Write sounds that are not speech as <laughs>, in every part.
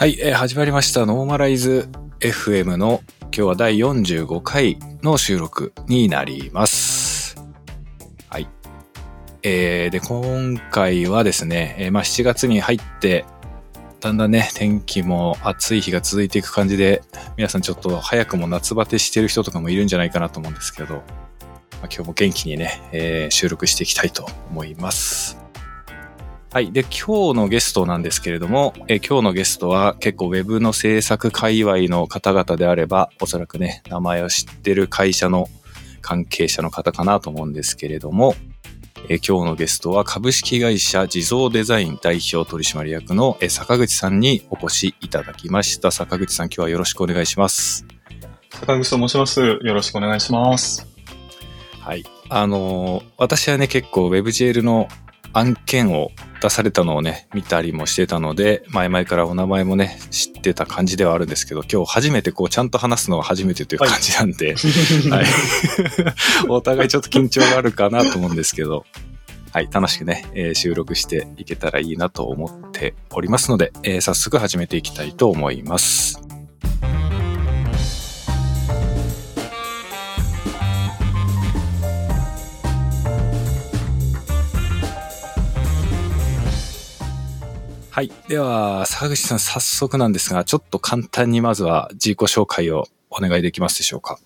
はい、えー始まりました。ノーマライズ FM の今日は第45回の収録になります。はい。えーで、今回はですね、えーまあ、7月に入って、だんだんね、天気も暑い日が続いていく感じで、皆さんちょっと早くも夏バテしてる人とかもいるんじゃないかなと思うんですけど、まあ、今日も元気にね、えー収録していきたいと思います。はい。で、今日のゲストなんですけれども、えー今日のゲストは結構ウェブの制作界隈の方々であれば、おそらくね、名前を知ってる会社の関係者の方かなと思うんですけれども、えー今日のゲストは株式会社地蔵デザイン代表取締役のえー坂口さんにお越しいただきました。坂口さん、今日はよろしくお願いします。坂口と申します。よろしくお願いします。はい。あのー私はね、結構 WebGL の案件を出されたのをね、見たりもしてたので、前々からお名前もね、知ってた感じではあるんですけど、今日初めてこう、ちゃんと話すのは初めてという感じなんで、<laughs> はい。<laughs> お互いちょっと緊張があるかなと思うんですけど、はい。楽しくね、えー収録していけたらいいなと思っておりますので、えー早速始めていきたいと思います。はい。では、坂口さん、早速なんですが、ちょっと簡単にまずは自己紹介をお願いできますでしょうか。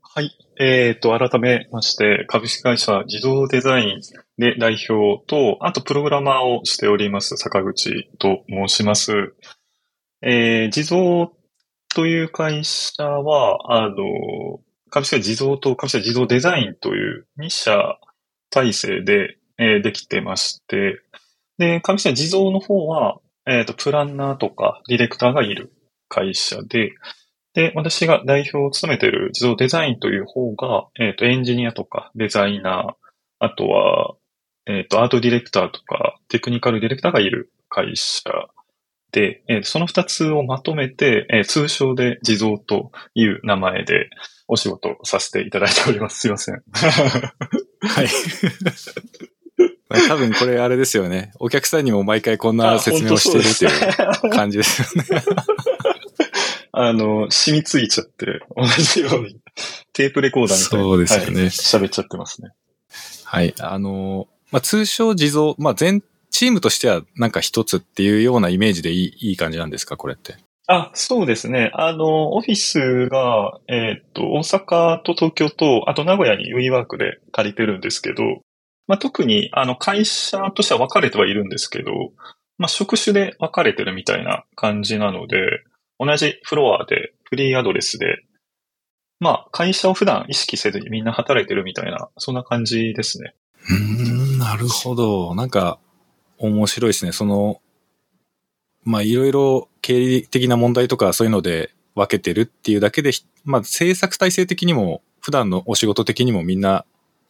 はい。えっ、と、改めまして、株式会社自動デザインで代表と、あとプログラマーをしております、坂口と申します。えー、自動という会社は、あの、株式会社自動と株式会社自動デザインという2社体制で、えーできてまして、で、株式会社自動の方は、えっ、と、プランナーとかディレクターがいる会社で、で、私が代表を務めている自動デザインという方が、えっ、と、エンジニアとかデザイナー、あとは、えっ、と、アートディレクターとか、テクニカルディレクターがいる会社で、えーその二つをまとめて、えー通称で地蔵という名前でお仕事させていただいております。すいません。はい。<laughs> まあ多分これあれですよね。お客さんにも毎回こんな説明をしてるっていう感じですよね。<laughs> あの、染みついちゃって、同じように、テープレコーダーみたいにそうですよねはい喋っちゃってますね。はい。あの、まあ、通称地蔵、まあ、全、チームとしてはなんか一つっていうようなイメージでいい、いい感じなんですかこれって？あ、そうですね。あの、オフィスが、えーっと、大阪と東京と、あと名古屋に WeWork で借りてるんですけど、まあ、特に、あの、会社としては分かれてはいるんですけど、まあ、職種で分かれてるみたいな感じなので、同じフロアで、フリーアドレスで、まあ、会社を普段意識せずにみんな働いてるみたいな、そんな感じですね。うん、なるほど。なんか、面白いですね。その、まあ、いろいろ経理的な問題とかそういうので分けてるっていうだけで、まあ、制作体制的にも、普段のお仕事的にもみんな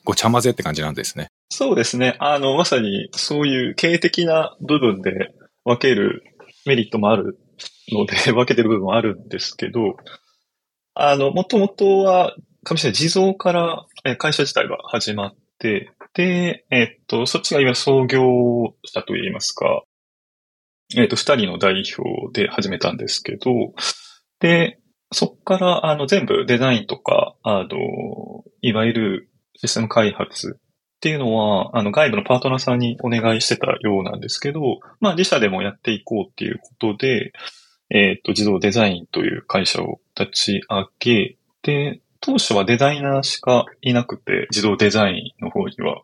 ごちゃ混ぜって感じなんですね。そうですね。あの、まさにそういう経営的な部分で分けるメリットもあるので、<laughs> 分けてる部分もあるんですけど、あの、もともとは、株式会社地蔵から会社自体が始まって、で、えっと、そっちがいわゆる創業者といいますか、えっと、二人の代表で始めたんですけど、で、そっから、あの、全部デザインとか、あの、いわゆるシステム開発っていうのは、あの、外部のパートナーさんにお願いしてたようなんですけど、まあ、自社でもやっていこうっていうことで、えっ、と、自動デザインという会社を立ち上げ、で、当初はデザイナーしかいなくて、自動デザインの方には。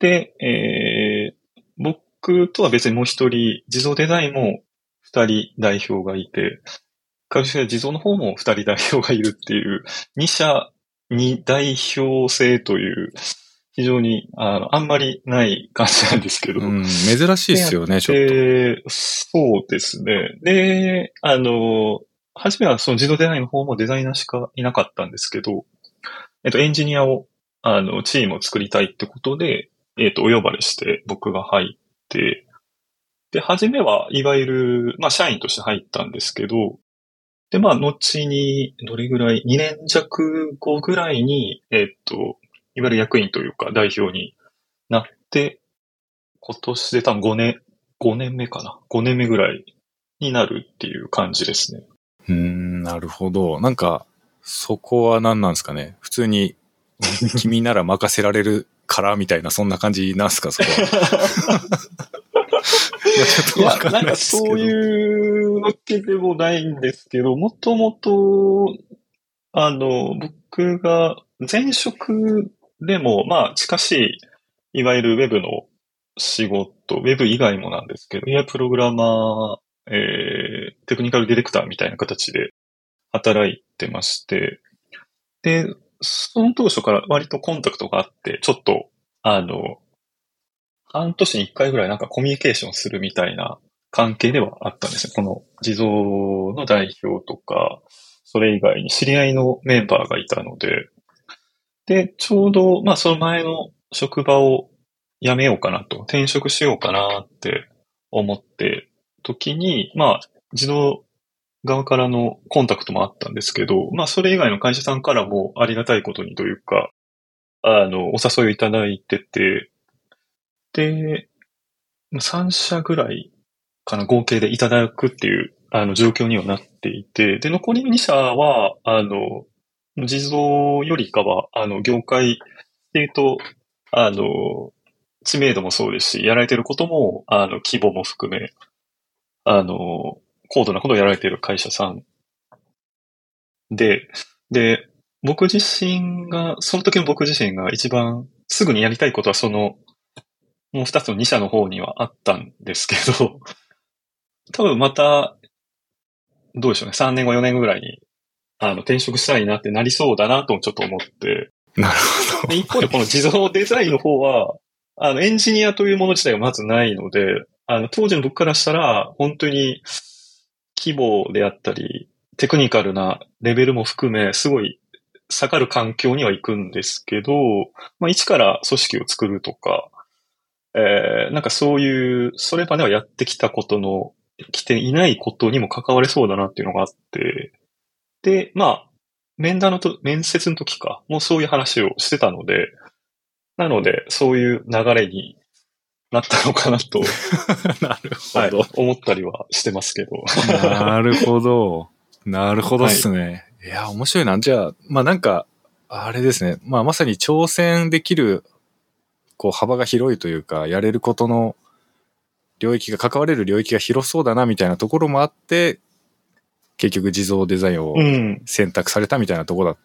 で、えー僕とは別にもう一人、自動デザインも二人代表がいて、会社自動の方も二人代表がいるっていう、二社に代表制という、非常に、あの、あんまりない感じなんですけど。うん、珍しいですよね、ちょっと。で、そうですね。で、あの、初めはその自動デザインの方もデザイナーしかいなかったんですけど、えっと、エンジニアを、あの、チームを作りたいってことで、えっと、お呼ばれして僕が入って、で、初めはいわゆる、まあ、社員として入ったんですけど、で、まあ、後に、どれぐらい、2年弱後ぐらいに、えっと、いわゆる役員というか代表になって、今年で多分5年、5年目かな。5年目ぐらいになるっていう感じですね。うーん、なるほど。なんか、そこは何なんですかね。普通に、<laughs> 君なら任せられるからみたいな、そんな感じなんすか、そこは。<laughs> いや、なんかそういうわけでもないんですけど、もともと、あの、僕が前職でも、まあ、近しい、いわゆるウェブの仕事、ウェブ以外もなんですけど、いや、プログラマー、えー、テクニカルディレクターみたいな形で働いてまして、で、その当初から割とコンタクトがあって、ちょっと、あの、半年に一回ぐらいなんかコミュニケーションするみたいな関係ではあったんですね。この地蔵の代表とか、それ以外に知り合いのメンバーがいたので、で、ちょうど、まあその前の職場を辞めようかなと、転職しようかなって思って時に、まあ自動側からのコンタクトもあったんですけど、まあそれ以外の会社さんからもありがたいことにというか、あの、お誘いをいただいてて、で、3社ぐらいかな、合計でいただくっていう、あの、状況にはなっていて、で、残りの2社は、あの、地蔵よりかは、あの、業界っていうと、あの、知名度もそうですし、やられてることも、あの、規模も含め、あの、高度なことをやられている会社さん。で、で、僕自身が、その時の僕自身が一番すぐにやりたいことはその、もう二つの二社の方にはあったんですけど、多分また、どうでしょうね、3年後4年後ぐらいに、あの、転職したいなってなりそうだなとちょっと思って。なるほど。一方でこの自動デザインの方は、あの、エンジニアというもの自体がまずないので、あの、当時の僕からしたら、本当に、規模であったり、テクニカルなレベルも含め、すごい下がる環境には行くんですけど、まあ、一から組織を作るとか、えー、なんかそういう、それまではやってきたことの、来ていないことにも関われそうだなっていうのがあって、で、まあ、面談のと、面接の時か、もうそういう話をしてたので、なので、そういう流れになったのかなと。<laughs> なるほど、はい、思ったりはしてますけど。なるほど。なるほどっすね。はい、いや、面白いな。じゃあ、まあなんか、あれですね。まあまさに挑戦できるこう幅が広いというか、やれることの領域が、関われる領域が広そうだなみたいなところもあって、結局地蔵デザインを選択されたみたいなところだ。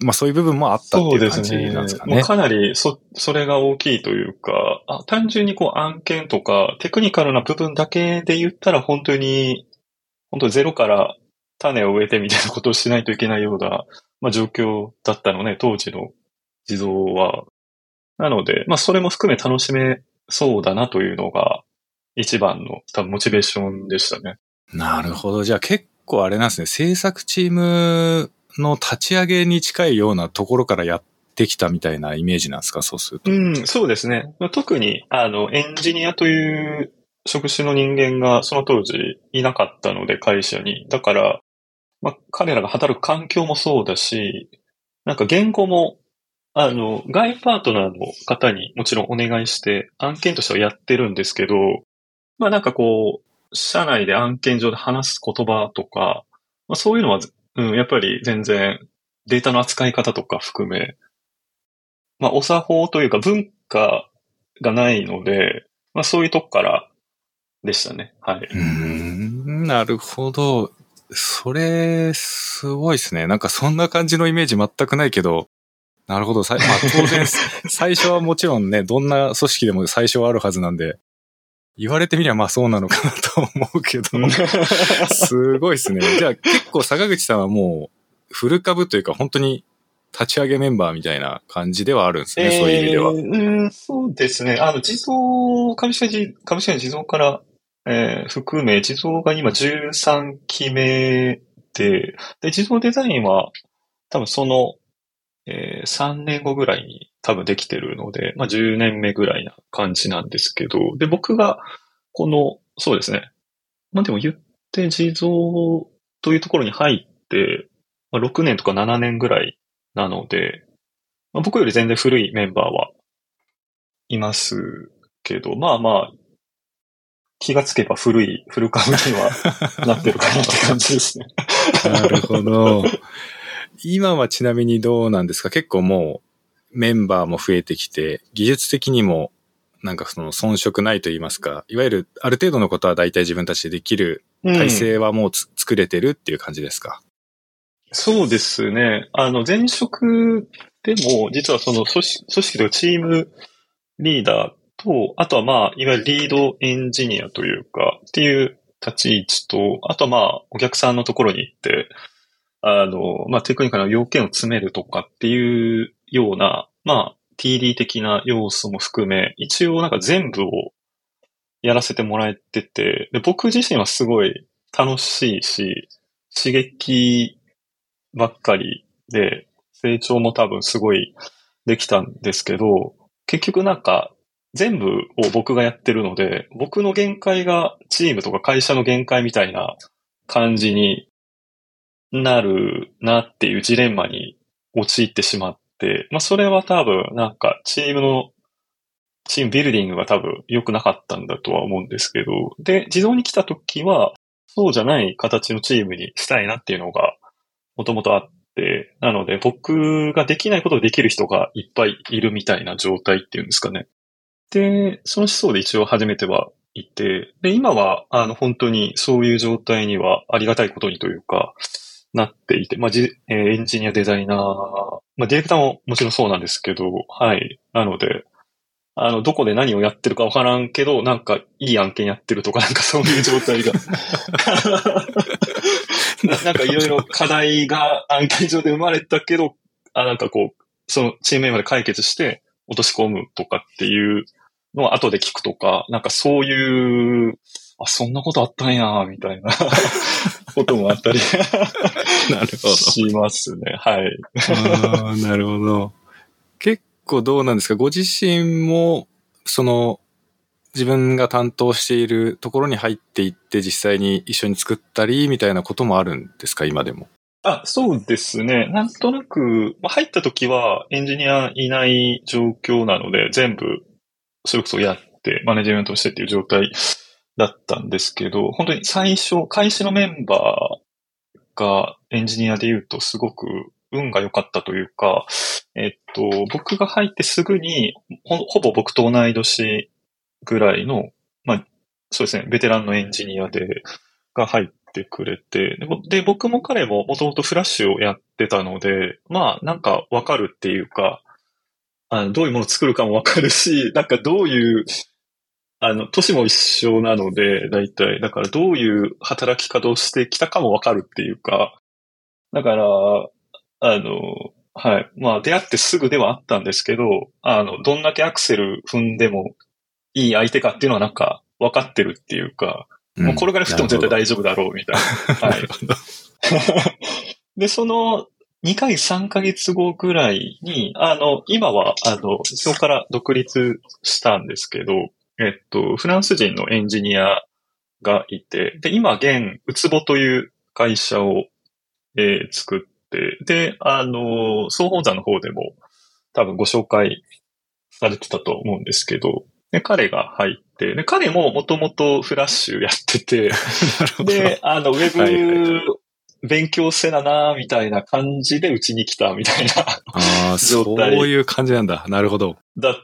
うん、まあそういう部分もあったっていう感じなんですかね。ねかなりそ、それが大きいというか、あ単純にこう案件とかテクニカルな部分だけで言ったら本当に、本当ゼロから種を植えてみたいなことをしないといけないような、まあ、状況だったのね、当時の地蔵は。なので、まあそれも含め楽しめそうだなというのが一番の多分モチベーションでしたね。なるほど。じゃあ結構あれなんですね。制作チームの立ち上げに近いようなところからやってきたみたいなイメージなんですか？そうすると。うん、そうですね。特に、あの、エンジニアという職種の人間がその当時いなかったので、会社に。だから、まあ、彼らが働く環境もそうだし、なんか言語もあの、外パートナーの方にもちろんお願いして案件としてはやってるんですけど、まあなんかこう、社内で案件上で話す言葉とか、まあそういうのは、うん、やっぱり全然データの扱い方とか含め、まあお作法というか文化がないので、まあそういうとこからでしたね。はい。うん、なるほど。それ、すごいですね。なんかそんな感じのイメージ全くないけど、なるほど。まあ、当然、<laughs> 最初はもちろんね、どんな組織でも最初はあるはずなんで、言われてみりゃまあそうなのかなと思うけど、すごいですね。じゃあ結構坂口さんはもう、フル株というか本当に立ち上げメンバーみたいな感じではあるんですね、えー、そういう意味では。うん、そうですね。あの、地蔵、株式会株式会地蔵から、えー、含め、地蔵が今13期目で、で、地蔵デザインは多分そのえー、3年後ぐらいに多分できてるので、まあ10年目ぐらいな感じなんですけど、で、僕が、この、そうですね。まあでも言って地蔵というところに入って、まあ、6年とか7年ぐらいなので、まあ、僕より全然古いメンバーはいますけど、まあまあ、気がつけば古い、古株にはなってるかなって感じですね。<laughs> なるほど。今はちなみにどうなんですか？結構もうメンバーも増えてきて、技術的にもなんかその遜色ないと言いますか、いわゆるある程度のことは大体自分たちでできる体制はもう、うん、作れてるっていう感じですか？そうですね。あの、前職でも、実はその組織、組織とチームリーダーと、あとはまあ、いわゆるリードエンジニアというか、っていう立ち位置と、あとはまあ、お客さんのところに行って、あの、まあ、テクニカルな要件を詰めるとかっていうような、まあ、TD 的な要素も含め、一応なんか全部をやらせてもらえてて、で僕自身はすごい楽しいし、刺激ばっかりで、成長も多分すごいできたんですけど、結局なんか全部を僕がやってるので、僕の限界がチームとか会社の限界みたいな感じになるなっていうジレンマに陥ってしまって、まあそれは多分なんかチームのチームビルディングが多分良くなかったんだとは思うんですけど、で、自動に来た時は、そうじゃない形のチームにしたいなっていうのが、もともとあって、なので僕ができないことをできる人がいっぱいいるみたいな状態っていうんですかね。で、その思想で一応始めてはいて、で、今は、あの、本当にそういう状態にはありがたいことにというか、なっていて、まあ、じえー、エンジニア、デザイナー、まあ、ディレクターももちろんそうなんですけど、はい。なので、あの、どこで何をやってるかわからんけど、なんかいい案件やってるとか、<laughs> なんかそういう状態が。<laughs> なんかいろいろ課題が案件上で生まれたけど、あ、なんかこう、そのチームメンバーで解決して落とし込むとかっていうのを後で聞くとか、なんかそういう、あ、そんなことあったんや、みたいな <laughs> こともあったり <laughs> なるほど。しますね。はい。ああ、なるほど。結構どうなんですか？ご自身も、その、自分が担当しているところに入っていって実際に一緒に作ったりみたいなこともあるんですか？今でも。あ、そうですね。なんとなく、まあ、入った時はエンジニアいない状況なので、全部、それこそやって、マネジメントしてっていう状態だったんですけど、本当に最初、開始のメンバーがエンジニアで言うとすごく運が良かったというか、えっと、僕が入ってすぐにほ、ほぼ僕と同い年ぐらいの、まあ、そうですね、ベテランのエンジニアで、が入ってくれて、で、僕も彼ももともとフラッシュをやってたので、まあ、なんかわかるっていうか、あの、どういうものを作るかもわかるし、なんかどういうあの、年も一緒なので、大体。だからどういう働き方をしてきたかもわかるっていうか、だから、あの、はい。まあ、出会ってすぐではあったんですけど、あの、どんだけアクセル踏んでもいい相手かっていうのはなんか分かってるっていうか、うん、もうこれから振っても絶対大丈夫だろうみたいな。はい。で、その2回3ヶ月後ぐらいに、あの、今は、あの、そこから独立したんですけど、えっと、フランス人のエンジニアがいて、で、今現、ウツボという会社を、えー、作って、で、あの、双方山の方でも多分ご紹介されてたと思うんですけど、で彼が入って、で彼ももともとフラッシュやってて、<laughs> で、あの、ウェブ勉強せなな、みたいな感じでうちに来たみたいなああ、そういう感じなんだ。なるほど。だっ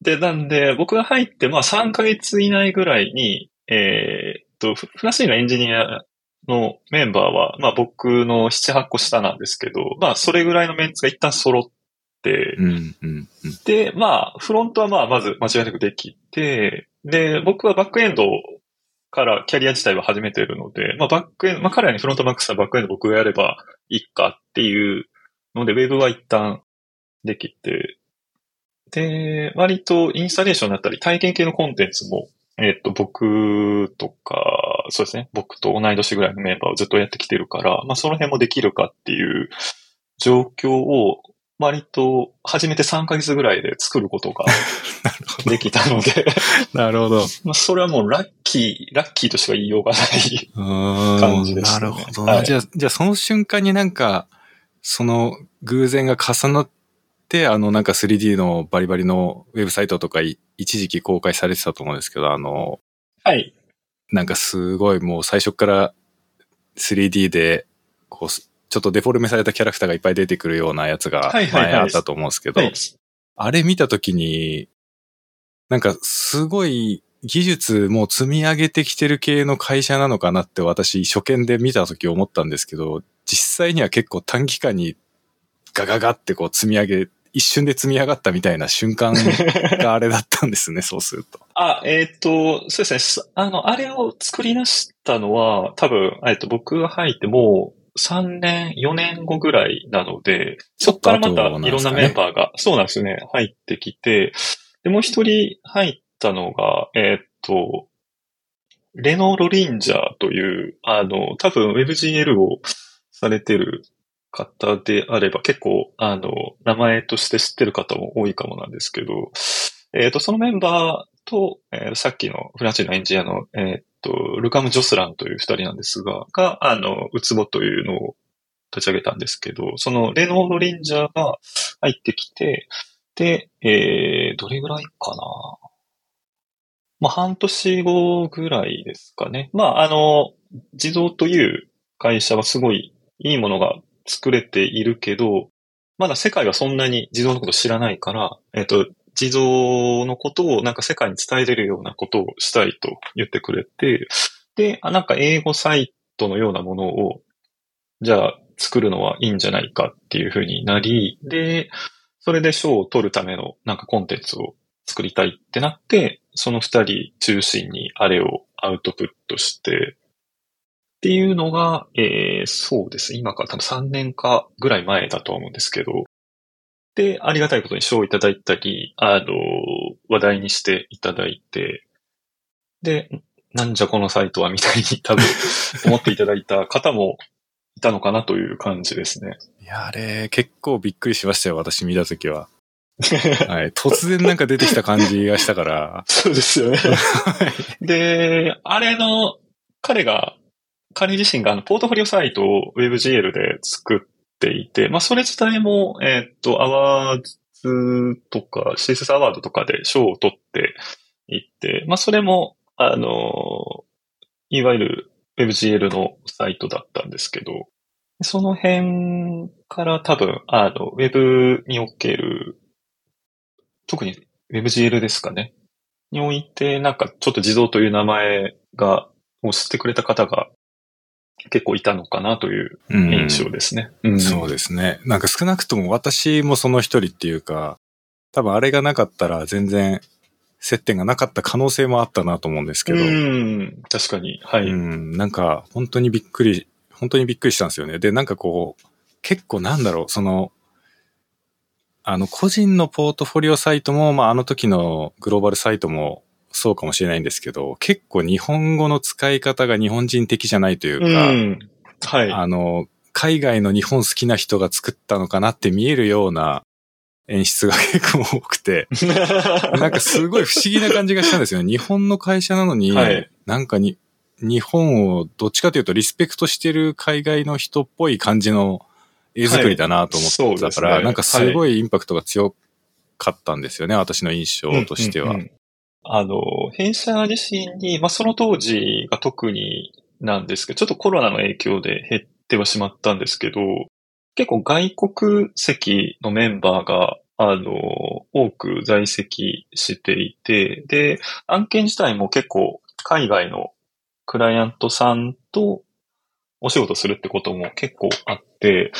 で、なんで、僕が入って、まあ3ヶ月以内ぐらいに、えー、っと、フラッシュのエンジニアのメンバーは、まあ僕の7、8個下なんですけど、まあそれぐらいのメンツが一旦揃って、うんうんうん、で、まあフロントはまあまず間違いなくできて、で、僕はバックエンドからキャリア自体は始めてるので、まあバックエンド、まあ彼らにフロントマックスはバックエンド僕がやればいいかっていうので、ウェブは一旦できて、で、割とインスタレーションだったり体験系のコンテンツも、えっ、と、僕とか、そうですね、僕と同い年ぐらいのメンバーをずっとやってきてるから、まあその辺もできるかっていう状況を割と初めて3ヶ月ぐらいで作ることが <laughs> できたので。<laughs> なるほど。まあそれはもうラッキー、ラッキーとしか言いようがない感じです、ね、なるほど、はい、じゃあ、じゃあその瞬間になんか、その偶然が重なっ、あの、なんか 3D のバリバリのウェブサイトとか一時期公開されてたと思うんですけど、あの、はい。なんかすごいもう最初から 3D で、こう、ちょっとデフォルメされたキャラクターがいっぱい出てくるようなやつがはいはいはい前あったと思うんですけど、はい。あれ見たときに、なんかすごい技術もう積み上げてきてる系の会社なのかなって私初見で見たとき思ったんですけど、実際には結構短期間にガガガってこう積み上げ、一瞬で積み上がったみたいな瞬間があれだったんですね、<laughs> そうすると。あ、えっ、と、そうですねす。あの、あれを作り出したのは、多分、えっと、僕が入ってもう3年、4年後ぐらいなので、そこからまたいろんなメンバーが、そうなんですよね、入ってきて、で、もう一人入ったのが、えっと、レノ・ロリンジャーという、あの、多分 WebGL をされてる方であれば結構、あの、名前として知ってる方も多いかもなんですけど、えっ、と、そのメンバーと、えーさっきのフランチのエンジニアの、えっ、と、ルカム・ジョスランという二人なんですが、が、あの、ウツボというのを立ち上げたんですけど、そのレノード・レンジャーが入ってきて、で、えー、どれぐらいかなまあ、半年後ぐらいですかね。まあ、あの、自動という会社はすごいいいものが作れているけど、まだ世界はそんなに自動のこと知らないから、えっ、と、自動のことをなんか世界に伝えれるようなことをしたいと言ってくれて、で、あなんか英語サイトのようなものを、じゃあ作るのはいいんじゃないかっていうふうになり、で、それで賞を取るためのなんかコンテンツを作りたいってなって、その二人中心にあれをアウトプットして、っていうのが、えー、そうです。今から多分3年かぐらい前だと思うんですけど、で、ありがたいことに賞をいただいたり、あの、話題にしていただいて、で、なんじゃこのサイトはみたいに多分思っていただいた方もいたのかなという感じですね。いや、あれ結構びっくりしましたよ、私見たときは。はい。突然なんか出てきた感じがしたから。<laughs> そうですよね。<laughs> で、あれの、彼が、彼自身があの、ポートフォリオサイトを WebGL で作っていて、まあ、それ自体も、えーっと、アワーズとか、CSS アワードとかで賞を取っていって、まあ、それも、あの、いわゆる WebGL のサイトだったんですけど、その辺から多分、あの、Web における、特に WebGL ですかね。において、なんかちょっと自動という名前が、を知ってくれた方が結構いたのかなといううん印象ですね。うんそうですね。なんか少なくとも私もその一人っていうか、多分あれがなかったら全然接点がなかった可能性もあったなと思うんですけど、うん、確かに。はい。うん、なんか本当にびっくり、本当にびっくりしたんですよね。で、なんかこう、結構なんだろう、その、あの、個人のポートフォリオサイトも、まあ、あの時のグローバルサイトもそうかもしれないんですけど、結構日本語の使い方が日本人的じゃないといううか、ん。はい。あの、海外の日本好きな人が作ったのかなって見えるような演出が結構多くて、<laughs> なんかすごい不思議な感じがしたんですよね。日本の会社なのに、はいなんかに、日本をどっちかというとリスペクトしてる海外の人っぽい感じの絵作りだなと思ってたから、ですねなんかすごいインパクトが強かったんですよね、私の印象としては。うんうんうんあの、弊社自身に、まあ、その当時が特になんですけど、ちょっとコロナの影響で減ってはしまったんですけど、結構外国籍のメンバーが、あの、多く在籍していて、で、案件自体も結構海外のクライアントさんとお仕事するってことも結構あって、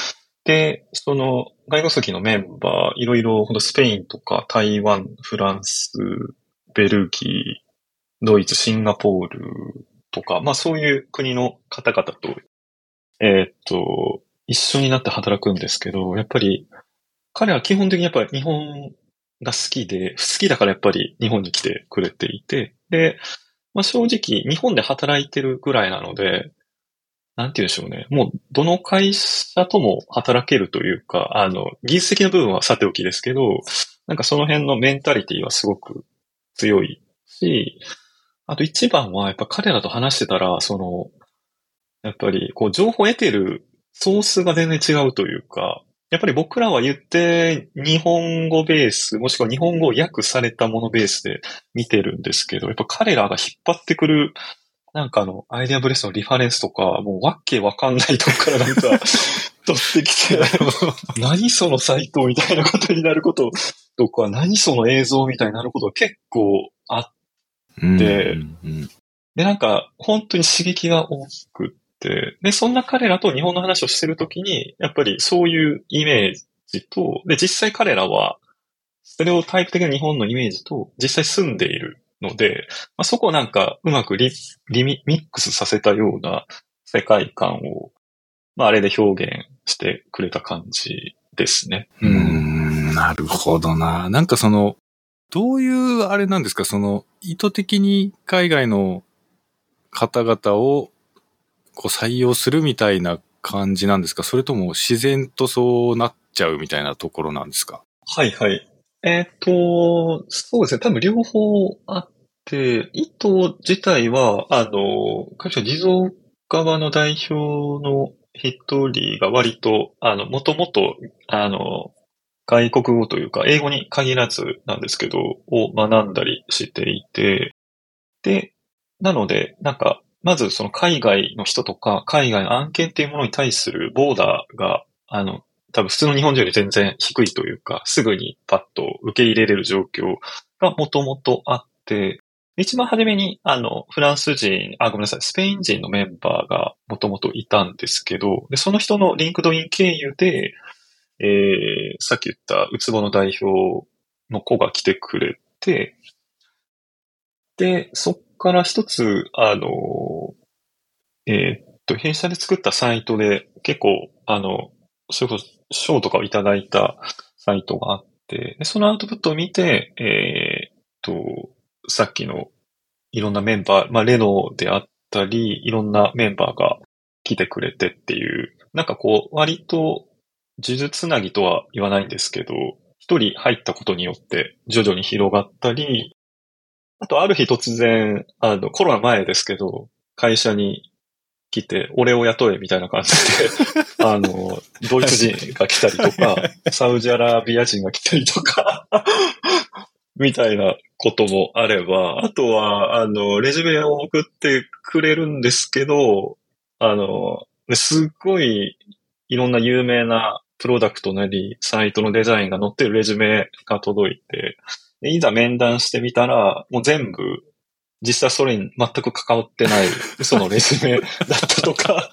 で、その外国籍のメンバー、いろいろ、ほんとスペインとか台湾、フランス、ベルギー、ドイツ、シンガポールとか、まあそういう国の方々と、えーっと、一緒になって働くんですけど、やっぱり、彼は基本的にやっぱり日本が好きで、好きだからやっぱり日本に来てくれていて、で、まあ正直日本で働いてるぐらいなので、なんて言うんでしょうね。もう、どの会社とも働けるというか、あの、技術的な部分はさておきですけど、なんかその辺のメンタリティはすごく強いし、あと一番はやっぱ彼らと話してたら、その、やっぱりこう情報を得てるソースが全然違うというか、やっぱり僕らは言って日本語ベース、もしくは日本語を訳されたものベースで見てるんですけど、やっぱ彼らが引っ張ってくる、なんかあの、アイデアブレスのリファレンスとか、もうわけわかんないとこからなんか、<laughs> 取ってきて、何そのサイトみたいなことになることとか、何その映像みたいになることが結構あっでうんうんで、なんか、本当に刺激が多くって、で、そんな彼らと日本の話をしてるときに、やっぱりそういうイメージと、で、実際彼らは、ステレオタイプ的な日本のイメージと実際住んでいるので、まあ、そこをなんかうまくリリミミックスさせたような世界観を、まあ、あれで表現してくれた感じですね。うーん、なるほどな。なんかその、どういうあれなんですか？その、意図的に海外の方々をこう採用するみたいな感じなんですか？それとも自然とそうなっちゃうみたいなところなんですか？はいはい。えっ、と、そうですね。多分両方あって、意図自体は、あの、会社地蔵側の代表の一人が割と、あの、もともと、あの、外国語というか、英語に限らずなんですけど、を学んだりしていて、で、なので、なんか、まずその海外の人とか、海外の案件っていうものに対するボーダーが、あの、多分普通の日本人より全然低いというか、すぐにパッと受け入れれる状況がもともとあって、一番初めに、あの、フランス人、あ、ごめんなさい、スペイン人のメンバーがもともといたんですけど、で、その人の LinkedIn 経由で、えー、さっき言ったウツボの代表の子が来てくれて、で、そっから一つ、あの、えーっと、弊社で作ったサイトで結構、あの、それこそ賞とかをいただいたサイトがあって、でそのアウトプットを見て、えーっと、さっきのいろんなメンバー、まあ、レノであったり、いろんなメンバーが来てくれてっていう、なんかこう、割と、呪術つなぎとは言わないんですけど、一人入ったことによって徐々に広がったり、あとある日突然、あの、コロナ前ですけど、会社に来て、俺を雇えみたいな感じで、<laughs> あの、ドイツ人が来たりとか、サウジアラビア人が来たりとか、<laughs> みたいなこともあれば、あとは、あの、レジュメを送ってくれるんですけど、あの、すっごいいろんな有名なプロダクトなり、サイトのデザインが載ってるレジュメが届いて、でいざ面談してみたら、もう全部、実際それに全く関わってない <laughs> 嘘のレジュメだったとか、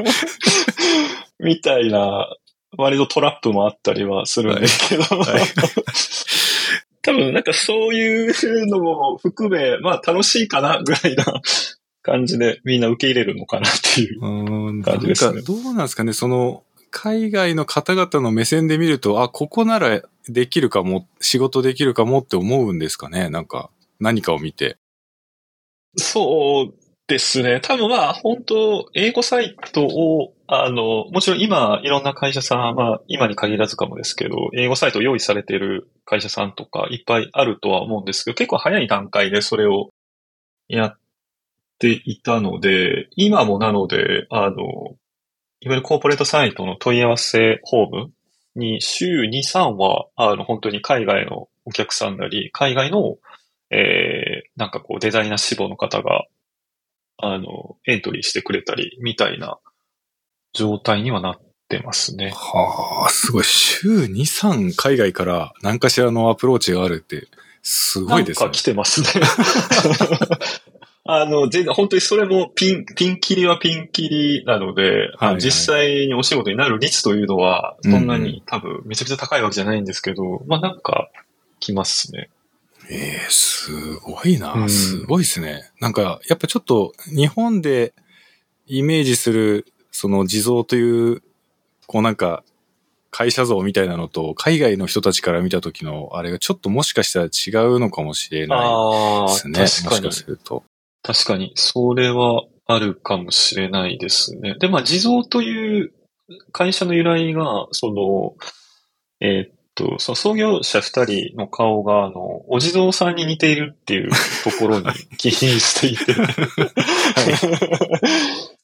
<laughs> みたいな、割とトラップもあったりはするんですけど、はい。<laughs> 多分なんかそういうのも含め、まあ楽しいかなぐらいな感じでみんな受け入れるのかなっていう。感じですね。かどうなんですかね。その、海外の方々の目線で見ると、あ、ここならできるかも、仕事できるかもって思うんですかね。なんか、何かを見て。そうですね。多分まあ本当英語サイトを、あの、もちろん今いろんな会社さん、まあ今に限らずかもですけど、英語サイトを用意されている会社さんとかいっぱいあるとは思うんですけど、結構早い段階でそれをやっていたので、今もなので、あの、いわゆるコーポレートサイトの問い合わせホームに週2、3は、あの、本当に海外のお客さんなり、海外の、えー、なんかこうデザイナー志望の方が、あの、エントリーしてくれたり、みたいな状態にはなってますね。はあ、すごい。週2、3海外から何かしらのアプローチがあるって、すごいですねなんか。来てますね。<laughs> あの、全然、本当にそれもピン、ピンキリはピンキリなので、はいはい実際にお仕事になる率というのは、そんなうんに多分めちゃくちゃ高いわけじゃないんですけど、まあなんか、来ますね。ええすごいな、うんすごいですね。なんか、やっぱちょっと、日本でイメージする、その地蔵という、こうなんか、会社像みたいなのと、海外の人たちから見た時の、あれがちょっともしかしたら違うのかもしれないあですね。確かにもしか。すると。確かに、それはあるかもしれないですね。で、まあ、地蔵という会社の由来が、その、えーっと、その創業者二人の顔が、あの、お地蔵さんに似ているっていうところに起因していて。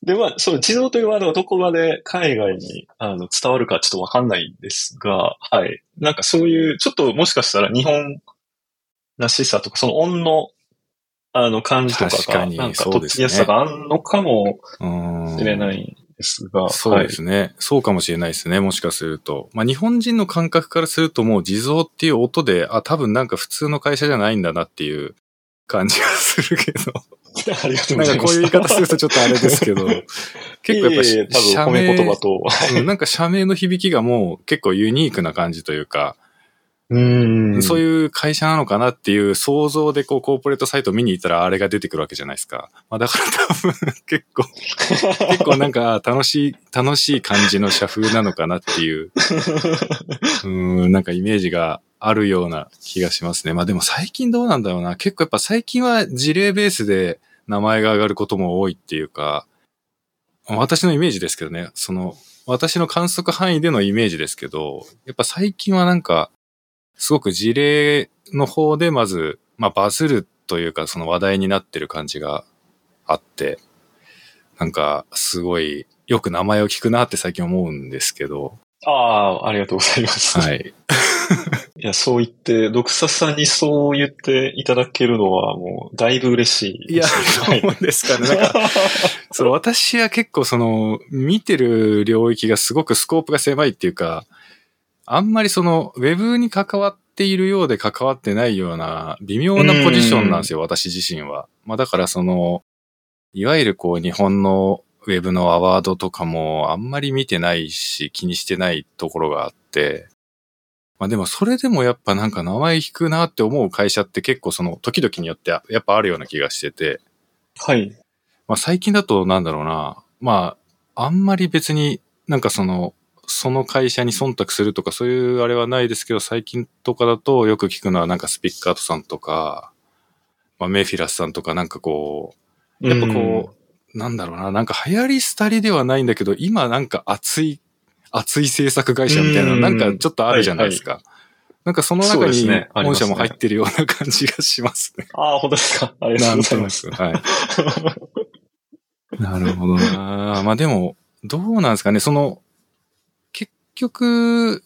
で、まあ、その地蔵というワードがどこまで海外にあの伝わるかちょっとわかんないんですが、はい。なんかそういう、ちょっともしかしたら日本らしさとか、その音のあの、感じとかが、なんか、とっつきやすさがあるのかもうんしれないんですが、そうですね、そうかもしれないですね。もしかすると。まあ日本人の感覚からするともう地蔵っていう音で、あ、多分なんか普通の会社じゃないんだなっていう感じがするけど。はい。ありがとうなんかございます。こういう言い方するとちょっとあれですけど、<laughs> 結構やっぱいえいえし社多分褒め名言葉と。うんなんか社名の響きがもう結構ユニークな感じというか、うんそう。いう会社なのかなっていう想像でこうコーポレートサイト見に行ったらあれが出てくるわけじゃないですか。まあだから <laughs> 多分結構、結構なんか楽しい、楽しい感じの社風なのかなっていう、うん、なんかイメージがあるような気がしますね。まあでも最近どうなんだろうな。結構やっぱ最近は事例ベースで名前が上がることも多いっていうか、私のイメージですけどね、その、私の観測範囲でのイメージですけど、やっぱ最近はなんか、すごく事例の方でまず、まあバズるというかその話題になってる感じがあって、なんかすごいよく名前を聞くなって最近思うんですけど、ああ、ありがとうございます。。はいい。<laughs> いや、そう言って、ドクサさんにそう言っていただけるのはもう、だいぶ嬉しいいや。そうですかね。なんか、<laughs> そう、私は結構その、見てる領域がすごくスコープが狭いっていうか、あんまりその、ウェブに関わっているようで関わってないような、微妙なポジションなんですよ、私自身は。まあだからその、いわゆるこう、日本のウェブのアワードとかもあんまり見てないし、気にしてないところがあって、まあでもそれでもやっぱなんか名前引くなって思う会社って結構その時々によってやっぱあるような気がしてて、はい。まあ最近だとなんだろうな。まあ、あんまり別になんかその、その会社に忖度するとかそういうあれはないですけど、最近とかだとよく聞くのはなんかスピッカートさんとか、まあメフィラスさんとかなんかこう、やっぱこう、なんだろうな、なんか流行り廃りではないんだけど、今なんか熱い、熱い制作会社みたいな、うんなんかちょっとあるじゃないですか。なんかその中に本社も入ってるような感じがしますね。ああ、本当ですか？ありがとうございます。はい。<laughs> なるほどなまあでも、どうなんですかね。その、結局、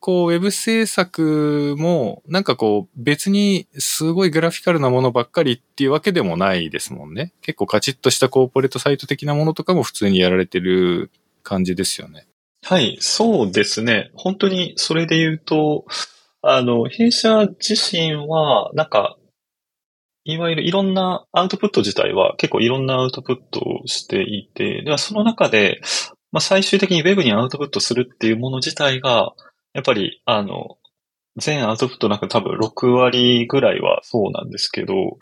こう、ウェブ制作も、なんかこう、別にすごいグラフィカルなものばっかりっていうわけでもないですもんね。結構カチッとしたコーポレートサイト的なものとかも普通にやられてる感じですよね。はい、そうですね。本当にそれで言うと、あの、弊社自身は、なんか、いわゆるいろんなアウトプット自体は結構いろんなアウトプットをしていて、ではその中で、まあ、最終的に Web にアウトプットするっていうもの自体が、やっぱり、あの、全アウトプットなんか多分6割ぐらいはそうなんですけど、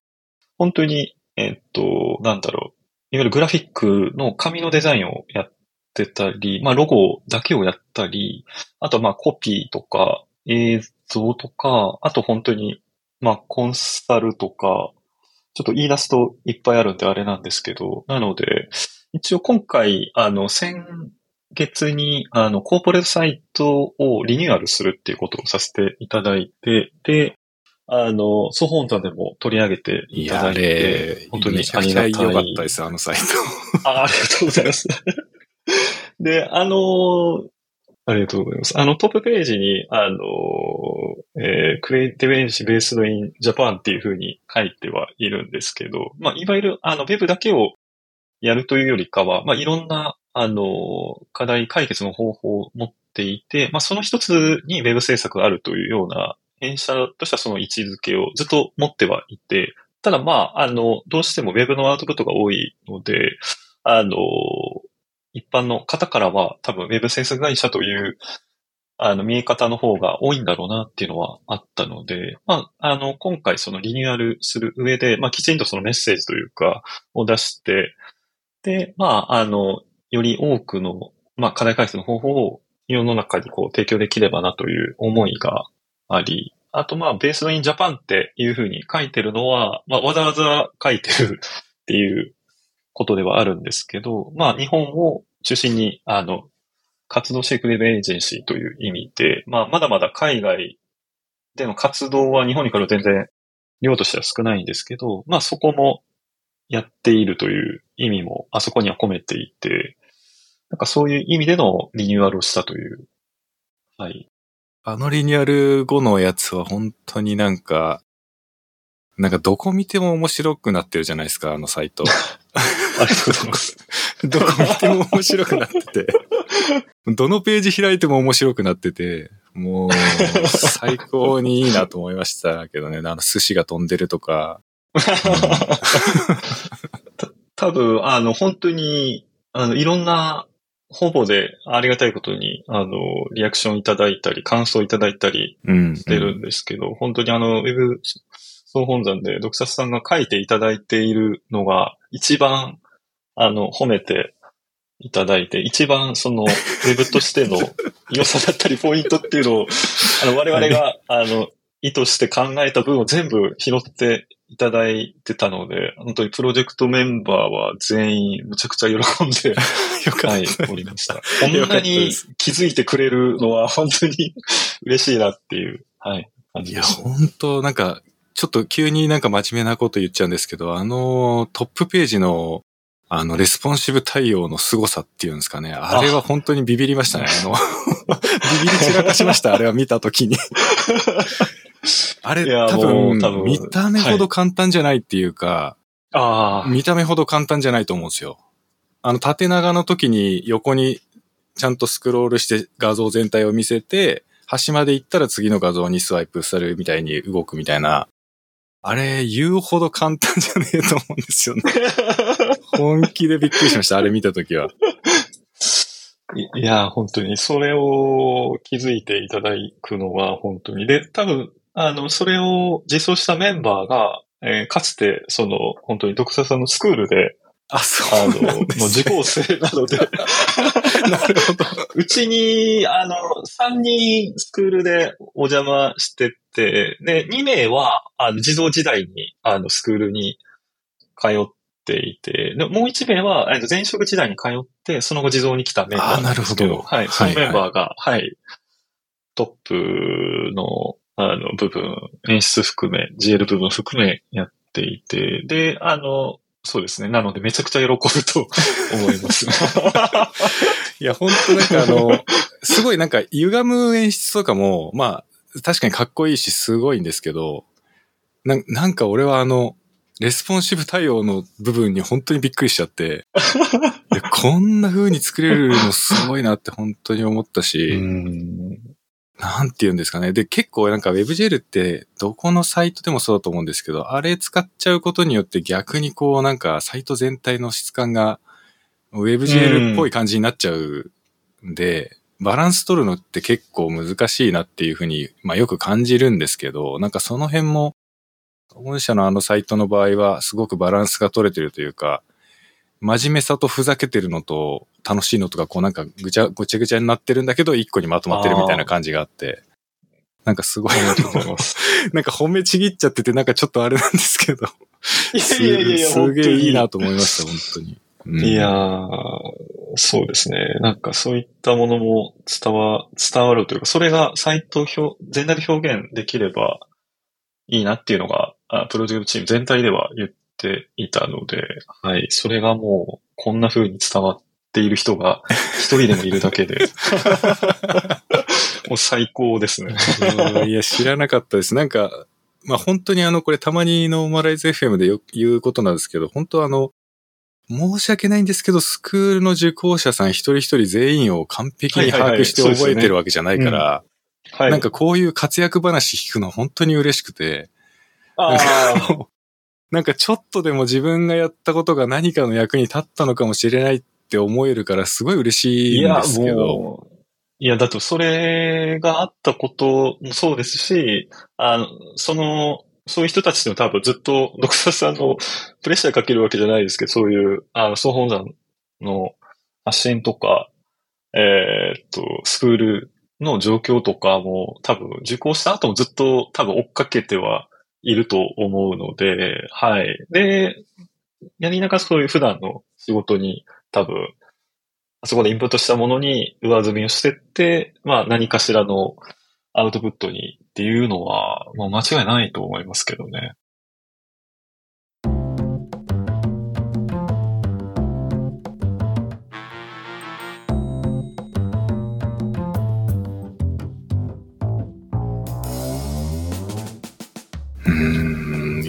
本当に、えっと、なんだろう、いわゆるグラフィックの紙のデザインをやってたり、まあロゴだけをやったり、あとまあコピーとか映像とか、あと本当にまあコンサルとか、ちょっと言い出すといっぱいあるんであれなんですけど、なので、一応今回、あの、先月に、あの、コーポレートサイトをリニューアルするっていうことをさせていただいて、で、あの、ソホンザでも取り上げていただいて、本当にありがたい。良かったです、あのサイト。あありがとうございます。で、あの、ありがとうございます。あの、トップページに、あの、えー、クリエイティブエンジベースドインジャパンっていうふうに書いてはいるんですけど、まあ、いわゆる、あの、ウェブだけをやるというよりかは、まあ、いろんな、あの、課題解決の方法を持っていて、まあ、その一つにウェブ制作があるというような、弊社としてはその位置づけをずっと持ってはいて、ただまあ、あの、どうしてもウェブのアウトプットが多いので、あの、一般の方からは多分ウェブ制作会社という、あの、見え方の方が多いんだろうなっていうのはあったので、まあ、あの、今回そのリニューアルする上で、まあ、きちんとそのメッセージというか、を出して、で、まあ、あの、より多くの、まあ、課題解決の方法を世の中にこう提供できればなという思いがあり、あとまあ、ベースドインジャパンっていうふうに書いてるのは、まあ、わざわざ書いてるっていうことではあるんですけど、まあ、日本を中心に、あの、活動していくウェブエージェンシーという意味で、まあ、まだまだ海外での活動は日本にから全然量としては少ないんですけど、まあ、そこもやっているという意味もあそこには込めていて、なんかそういう意味でのリニューアルをしたという。はい。あのリニューアル後のやつは本当になんか、なんかどこ見ても面白くなってるじゃないですか、あのサイト。<laughs> ありがとうございます。どこ見ても面白くなってて。どのページ開いても面白くなってて、もう、最高にいいなと思いましたけどね。あの、寿司が飛んでるとか。<laughs> た多分、あの、本当に、あの、いろんな、ほぼでありがたいことに、あの、リアクションいただいたり、感想いただいたりうん。してるんですけど、本当にあの、ウェブ総本山で、ドクサスさんが書いていただいているのが、一番、あの、褒めていただいて、一番その、ウェブとしての <laughs> 良さだったり、ポイントっていうのを、あの、我々が、あの、意図して考えた分を全部拾っていただいてたので、本当にプロジェクトメンバーは全員むちゃくちゃ喜んで、<laughs> よかはいおりました。こんなに気づいてくれるのは本当に嬉しいなっていう、はい、感いや、じです。本当なんか、ちょっと急になんか真面目なこと言っちゃうんですけど、あの、トップページの、あの、レスポンシブ対応の凄さっていうんですかね。あれは本当にビビりましたね。あの、<laughs> ビビり散らかしました、あれは見たときに。<laughs> あれ多分多分見た目ほど簡単じゃないっていうか、ああ、見た目ほど簡単じゃないと思うんですよ。あの、縦長の時に横にちゃんとスクロールして画像全体を見せて、端まで行ったら次の画像にスワイプするみたいに動くみたいな。あれ、言うほど簡単じゃねえと思うんですよね。<laughs> 本気でびっくりしました、あれ見た時は。いいや、本当に、それを気づいていただくのは本当に。で、多分、あの、それを実装したメンバーが、えーかつて、その、本当にドクサさんのスクールで、あ、あそうの、なんです、ね。もう受講生なので、<laughs> なるほど。うちに、あの、3人スクールでお邪魔してて、で、2名は、あの、児童時代に、あの、スクールに通っていて、でもう1名は、えっと前職時代に通って、その後児童に来たメンバーなんですけど、あーなるほど。はい、そのはいはい。メンバーが、はい、トップの、あの、部分、演出含め、GL 部分含めやっていて、で、あの、そうですね。なので、めちゃくちゃ喜ぶと <laughs> 思います。いや、本当なんかあの、すごいなんか歪む演出とかも、まあ、確かにかっこいいし、すごいんですけど、ななんか俺はあの、レスポンシブ対応の部分に本当にびっくりしちゃって、<laughs> こんな風に作れるのすごいなって本当に思ったし、うんなんて言うんですかね。で、結構なんか WebGL ってどこのサイトでもそうだと思うんですけど、あれ使っちゃうことによって逆にこうなんかサイト全体の質感が WebGL っぽい感じになっちゃうんで、バランス取るのって結構難しいなっていうふうに、まあよく感じるんですけど、なんかその辺も、御社のあのサイトの場合はすごくバランスが取れてるというか、真面目さとふざけてるのと楽しいのとか、こうなんかぐちゃぐちゃぐちゃになってるんだけど、一個にまとまってるみたいな感じがあって、なんかすごい。<laughs> なんか褒めちぎっちゃってて、なんかちょっとあれなんですけど、いやいやいやすすげえいいなと。と思いました、本当に。うんいやー、そうですね。なんかそういったものも伝わ、伝わるというか、それがサイト表、全体で表現できればいいなっていうのが、あプロジェクトチーム全体では言っていたので、はい。それがもう、こんな風に伝わっている人が <laughs> 一人でもいるだけで、<laughs> もう最高ですね。うんいや、知らなかったです。なんか、まあ本当にあの、これたまにノーマライズ FM でよ言うことなんですけど、本当あの、申し訳ないんですけど、スクールの受講者さん一人一人全員を完璧に把握して覚えてるわけじゃないから、はい。なんかこういう活躍話聞くの本当に嬉しくて、あーなんかちょっとでも自分がやったことが何かの役に立ったのかもしれないって思えるからすごい嬉しいんですけど。いや、だとそれがあったこともそうですし、あの、その、そういう人たちの多分ずっと、ドクターさんのプレッシャーかけるわけじゃないですけど、そういう、あの、総本山の発信とか、えーっと、スクールの状況とかも多分受講した後もずっと多分追っかけてはいると思うので、はい。で、やりながらそういう普段の仕事に多分、あそこでインプットしたものに上積みをしてって、まあ何かしらのアウトプットにっていうのは、まあ間違いないと思いますけどね。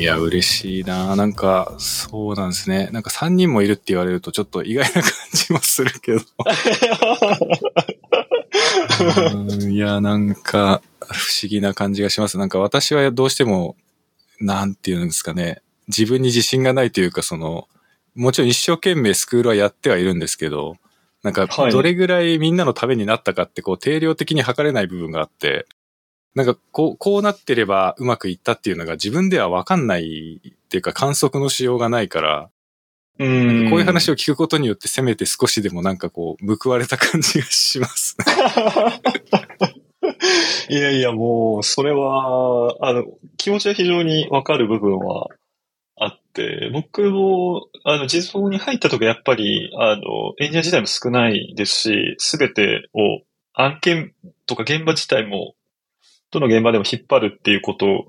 いいや、嬉しいななんか、そうなんですね。なんか3人もいるって言われるとちょっと意外な感じもするけど。いや、なんか、不思議な感じがします。なんか私はどうしても、なんていうんですかね。自分に自信がないというか、その、もちろん一生懸命スクールはやってはいるんですけど、なんか、どれぐらいみんなのためになったかって、こう、定量的に測れない部分があって、なんか、こう、こうなってればうまくいったっていうのが自分ではわかんないっていうか観測のしようがないから、うんこういう話を聞くことによってせめて少しでもなんかこう、報われた感じがします。<laughs> いやいや、もう、それは、あの、気持ちは非常にわかる部分はあって、僕も、あの、実装に入った時やっぱり、あの、エンジニア自体も少ないですし、すべてを、案件とか現場自体もどの現場でも引っ張るっていうことを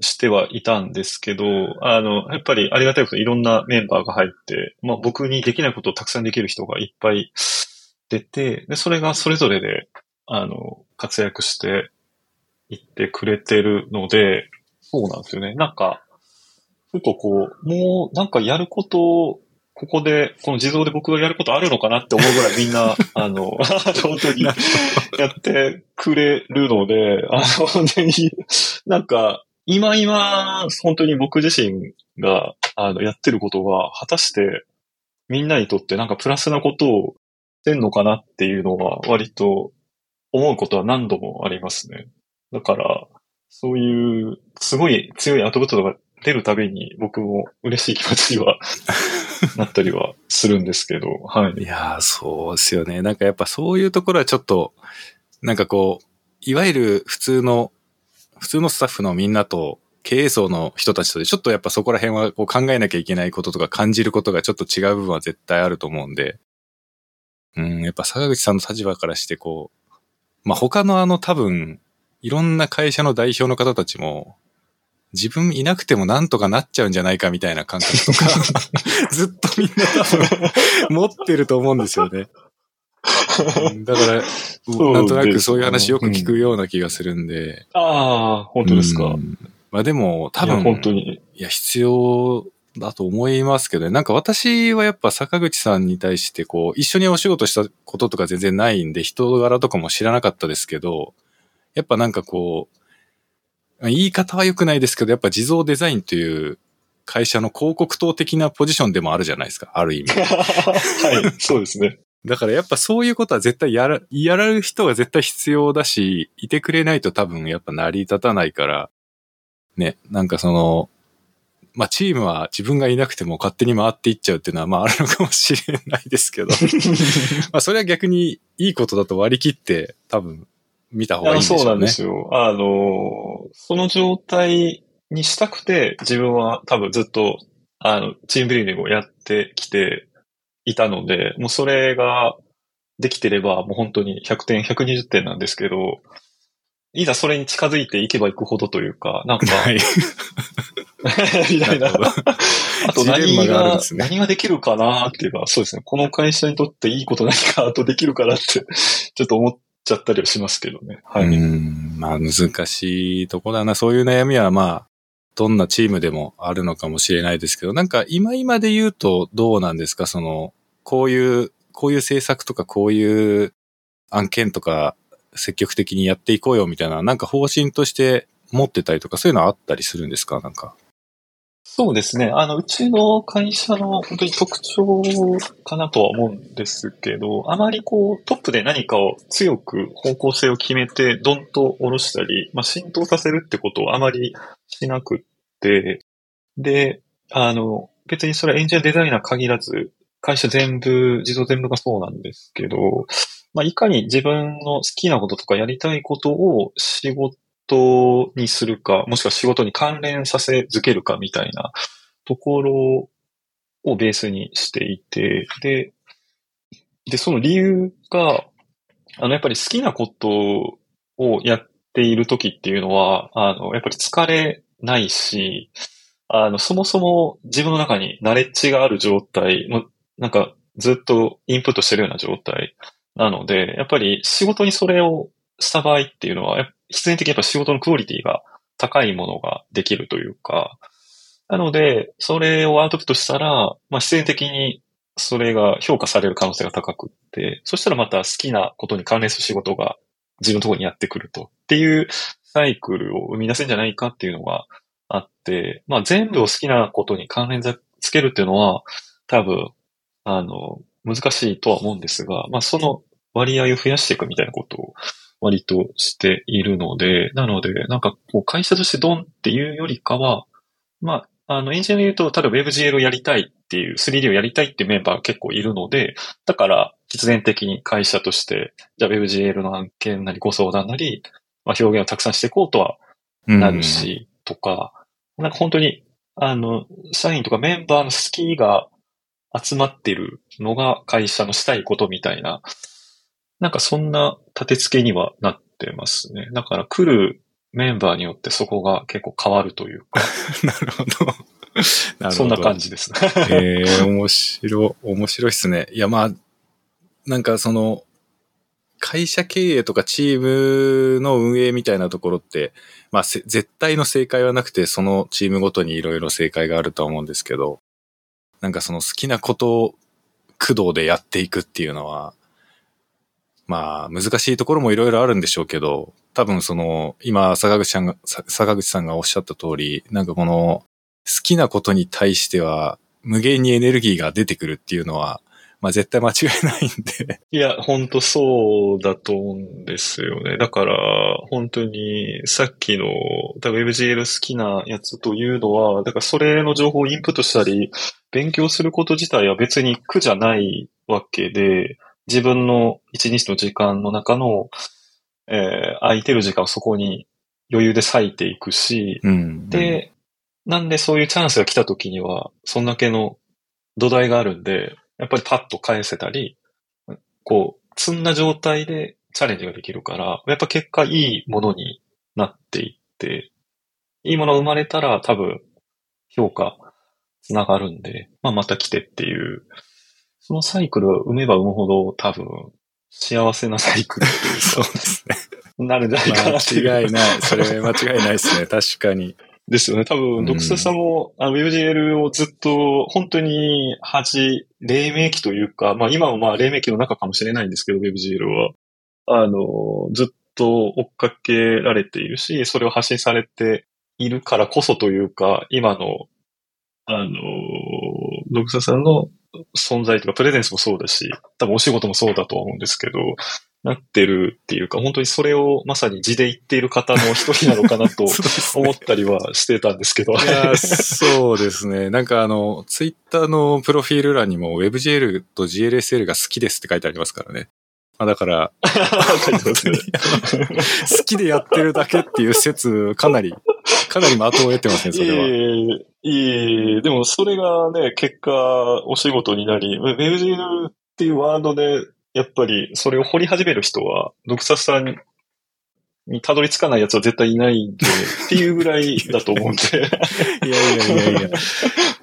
してはいたんですけど、あの、やっぱりありがたいこといろんなメンバーが入って、まあ僕にできないことをたくさんできる人がいっぱい出て、で、それがそれぞれで、あの、活躍していってくれてるので、そうなんですよね。なんか、ふとこう、もうなんかやることここで、この地蔵で僕がやることあるのかなって思うぐらいみんな、<laughs> あの、本当にやってくれるので、あの、本当に、なんか、今今、本当に僕自身が、あの、やってることが、果たして、みんなにとってなんかプラスなことをしてんのかなっていうのは、割と思うことは何度もありますね。だから、そういう、すごい強いアウトプットが出るたびに僕も嬉しい気持ちには <laughs> なったりはするんですけど、はい。いや、そうですよね。なんかやっぱそういうところはちょっと、なんかこう、いわゆる普通の、普通のスタッフのみんなと、経営層の人たちとで、ちょっとやっぱそこら辺はこう考えなきゃいけないこととか感じることがちょっと違う部分は絶対あると思うんで、うん、やっぱ坂口さんの立場からしてこう、まあ、他のあの多分、いろんな会社の代表の方たちも、自分いなくてもなんとかなっちゃうんじゃないかみたいな感覚とか <laughs> ずっとみんな多分持ってると思うんですよね。だから、なんとなくそういう話よく聞くような気がするんで。うん、ああ、本当ですか。まあでも、多分、本当に。いや、必要だと思いますけどね。なんか私はやっぱ坂口さんに対してこう、一緒にお仕事したこととか全然ないんで、人柄とかも知らなかったですけど、やっぱなんかこう、言い方は良くないですけど、やっぱ地蔵デザインという会社の広告塔的なポジションでもあるじゃないですか、ある意味。<laughs> はい、そうですね。だからやっぱそういうことは絶対やら、やられる人が絶対必要だし、いてくれないと多分やっぱ成り立たないから、ね、なんかその、まあチームは自分がいなくても勝手に回っていっちゃうっていうのはまああるのかもしれないですけど、<laughs> まあそれは逆にいいことだと割り切って多分見た方がいいんでしょうね。そうなんですよ。あの、その状態にしたくて、自分は多分ずっと、あの、チームビルディングをやってきていたので、もうそれができてれば、もう本当に100点、120点なんですけど、いざそれに近づいていけばいくほどというか、なんか、はい、<laughs> みたいな。あと何が、ね、何ができるかなっていうか、そうですね。この会社にとっていいこと何かあとできるかなって、ちょっと思っちゃったりはしますけどね。はい。まあ難しいとこだな。そういう悩みはまあ、どんなチームでもあるのかもしれないですけど、なんか今今で言うとどうなんですか？その、こういう、こういう政策とかこういう案件とか積極的にやっていこうよみたいな、なんか方針として持ってたりとかそういうのはあったりするんですか？なんか。そうですね。あの、うちの会社の本当に特徴かなとは思うんですけど、あまりこう、トップで何かを強く方向性を決めて、どんと下ろしたり、まあ、浸透させるってことをあまりしなくって、で、あの、別にそれはエンジニアデザイナー限らず、会社全部、自動全部がそうなんですけど、まあ、いかに自分の好きなこととかやりたいことを仕事事にするか、もしくは仕事に関連させづけるかみたいなところをベースにしていて、で、で、その理由が、あの、やっぱり好きなことをやっている時っていうのは、あの、やっぱり疲れないし、あの、そもそも自分の中にナレッジがある状態、もなんかずっとインプットしてるような状態なので、やっぱり仕事にそれをした場合っていうのは、必然的にやっぱ仕事のクオリティが高いものができるというか、なので、それをアウトプットしたら、まあ、自然的にそれが評価される可能性が高くって、そしたらまた好きなことに関連する仕事が自分のところにやってくると。っていうサイクルを生み出せるんじゃないかっていうのがあって、まあ全部を好きなことに関連つけるっていうのは、多分、あの、難しいとは思うんですが、まあその割合を増やしていくみたいなことを割としているので、なので、なんかこう会社としてドンっていうよりかは、まあ、あの、エンジニアで言うと、例えば WebGL をやりたいっていう、3D をやりたいっていうメンバーが結構いるので、だから、必然的に会社として、じゃあ WebGL の案件なりご相談なり、まあ、表現をたくさんしていこうとはなるし、とか、なんか本当に、あの、社員とかメンバーの好きが集まってるのが会社のしたいことみたいな、なんかそんな立て付けにはなってますね。だから来るメンバーによってそこが結構変わるというか。<laughs> なるほど。なるほど。そんな感じですね。ええー、面白、面白いっすね。いや、まあ、なんかその、会社経営とかチームの運営みたいなところって、まあ、絶対の正解はなくて、そのチームごとにいろいろ正解があると思うんですけど、なんかその好きなことを駆動でやっていくっていうのは、まあ、難しいところもいろいろあるんでしょうけど、多分その、今、坂口さんが、坂口さんがおっしゃった通り、なんかこの、好きなことに対しては、無限にエネルギーが出てくるっていうのは、まあ絶対間違いないんでいや、本当そうだと思うんですよね。だから、本当に、さっきの、WebGL 好きなやつというのは、だからそれの情報をインプットしたり、勉強すること自体は別に苦じゃないわけで、自分の一日の時間の中の、えー、空いてる時間をそこに余裕で割いていくし、うん、で、なんでそういうチャンスが来た時には、そんだけの土台があるんで、やっぱりパッと返せたり、こう、積んだ状態でチャレンジができるから、やっぱ結果いいものになっていって、いいものが生まれたら多分評価つながるんで、まあまた来てっていう、そのサイクルを生めば生むほど多分幸せなサイクルそうですね。なるんじゃないかな間違いない。それ間違いないですね。確かに。ですよね。多分、ドクサさんも、あの、WebGL をずっと、本当に、恥、黎明期というか、まあ今もまあ黎明期の中かもしれないんですけど、WebGL は。あの、ずっと追っかけられているし、それを発信されているからこそというか、今の、あの、ドクサさんの存在とかプレゼンスもそうだし、多分お仕事もそうだとは思うんですけど、なってるっていうか、本当にそれをまさに字で言っている方の一人なのかなと <laughs> 思ったりはしてたんですけど。そうですね。なんかあの、ツイッターのプロフィール欄にも WebGL と GLSL が好きですって書いてありますからね。まあだから、<laughs> 好きでやってるだけっていう説、かなり、かなり的を得てますね、それは。いえいえ、でもそれがね、結果、お仕事になり、WebGL っていうワードでやっぱりそれを掘り始める人は、ドクサスさんにたどり着かない奴は絶対いないんで、っていうぐらいだと思うんで。<laughs> いやいやいやいや。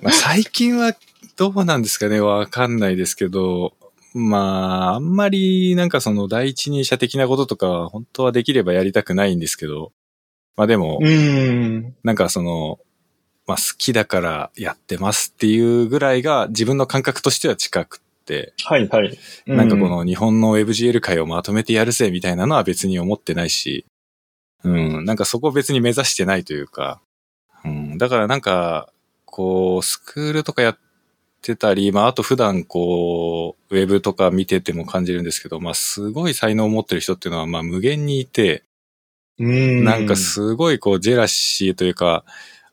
まあ、最近はどうなんですかねわかんないですけど、まあ、あんまりなんかその第一人者的なこととか本当はできればやりたくないんですけど、まあでも、うんなんかその、まあ好きだからやってますっていうぐらいが自分の感覚としては近く、はいはい。なんかこの日本の WebGL 界をまとめてやるぜみたいなのは別に思ってないし、うん、なんかそこを別に目指してないというか、うん、だからなんか、こう、スクールとかやってたり、まああと普段こう、ウェブとか見てても感じるんですけど、まあすごい才能を持ってる人っていうのはまあ無限にいて、うん。なんかすごいこうジェラシーというか、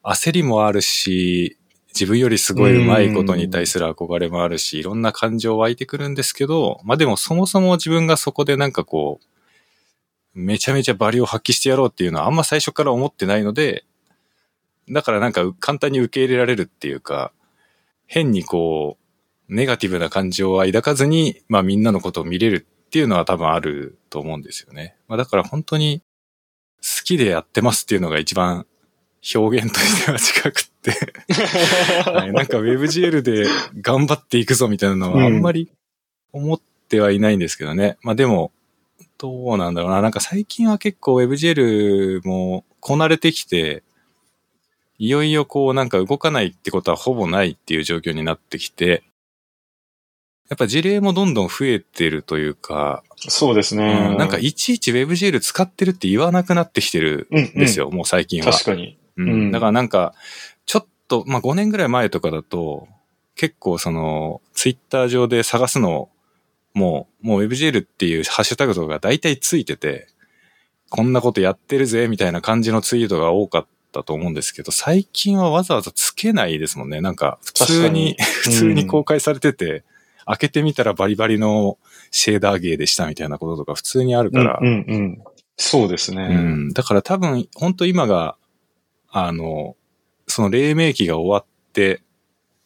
焦りもあるし、自分よりすごい上手いことに対する憧れもあるし、いろんな感情湧いてくるんですけど、まあでもそもそも自分がそこでなんかこう、めちゃめちゃバリを発揮してやろうっていうのはあんま最初から思ってないので、だからなんか簡単に受け入れられるっていうか、変にこう、ネガティブな感情は抱かずに、まあみんなのことを見れるっていうのは多分あると思うんですよね。まあだから本当に好きでやってますっていうのが一番表現としては近くって <laughs> はい、なんか WebGL で頑張っていくぞみたいなのはあんまり思ってはいないんですけどね。うん、まあでも、どうなんだろうな。なんか最近は結構 WebGL もこなれてきて、いよいよこうなんか動かないってことはほぼないっていう状況になってきて、やっぱ事例もどんどん増えてるというか、そうですね。うんなんかいちいち WebGL 使ってるって言わなくなってきてるんですよ、もう最近は。確かに。うんうんだからなんか、ちょっと、まあ5年ぐらい前とかだと、結構その、ツイッター上で探すの、もう、もう WebGL っていうハッシュタグとかが大体ついてて、こんなことやってるぜ、みたいな感じのツイートが多かったと思うんですけど、最近はわざわざつけないですもんね。なんか、普通に、<laughs> 普通に公開されてて、開けてみたらバリバリのシェーダーゲーでしたみたいなこととか普通にあるから、うんうんうん。そうですね。うん。だから多分、本当今が、あの、その黎明期が終わって、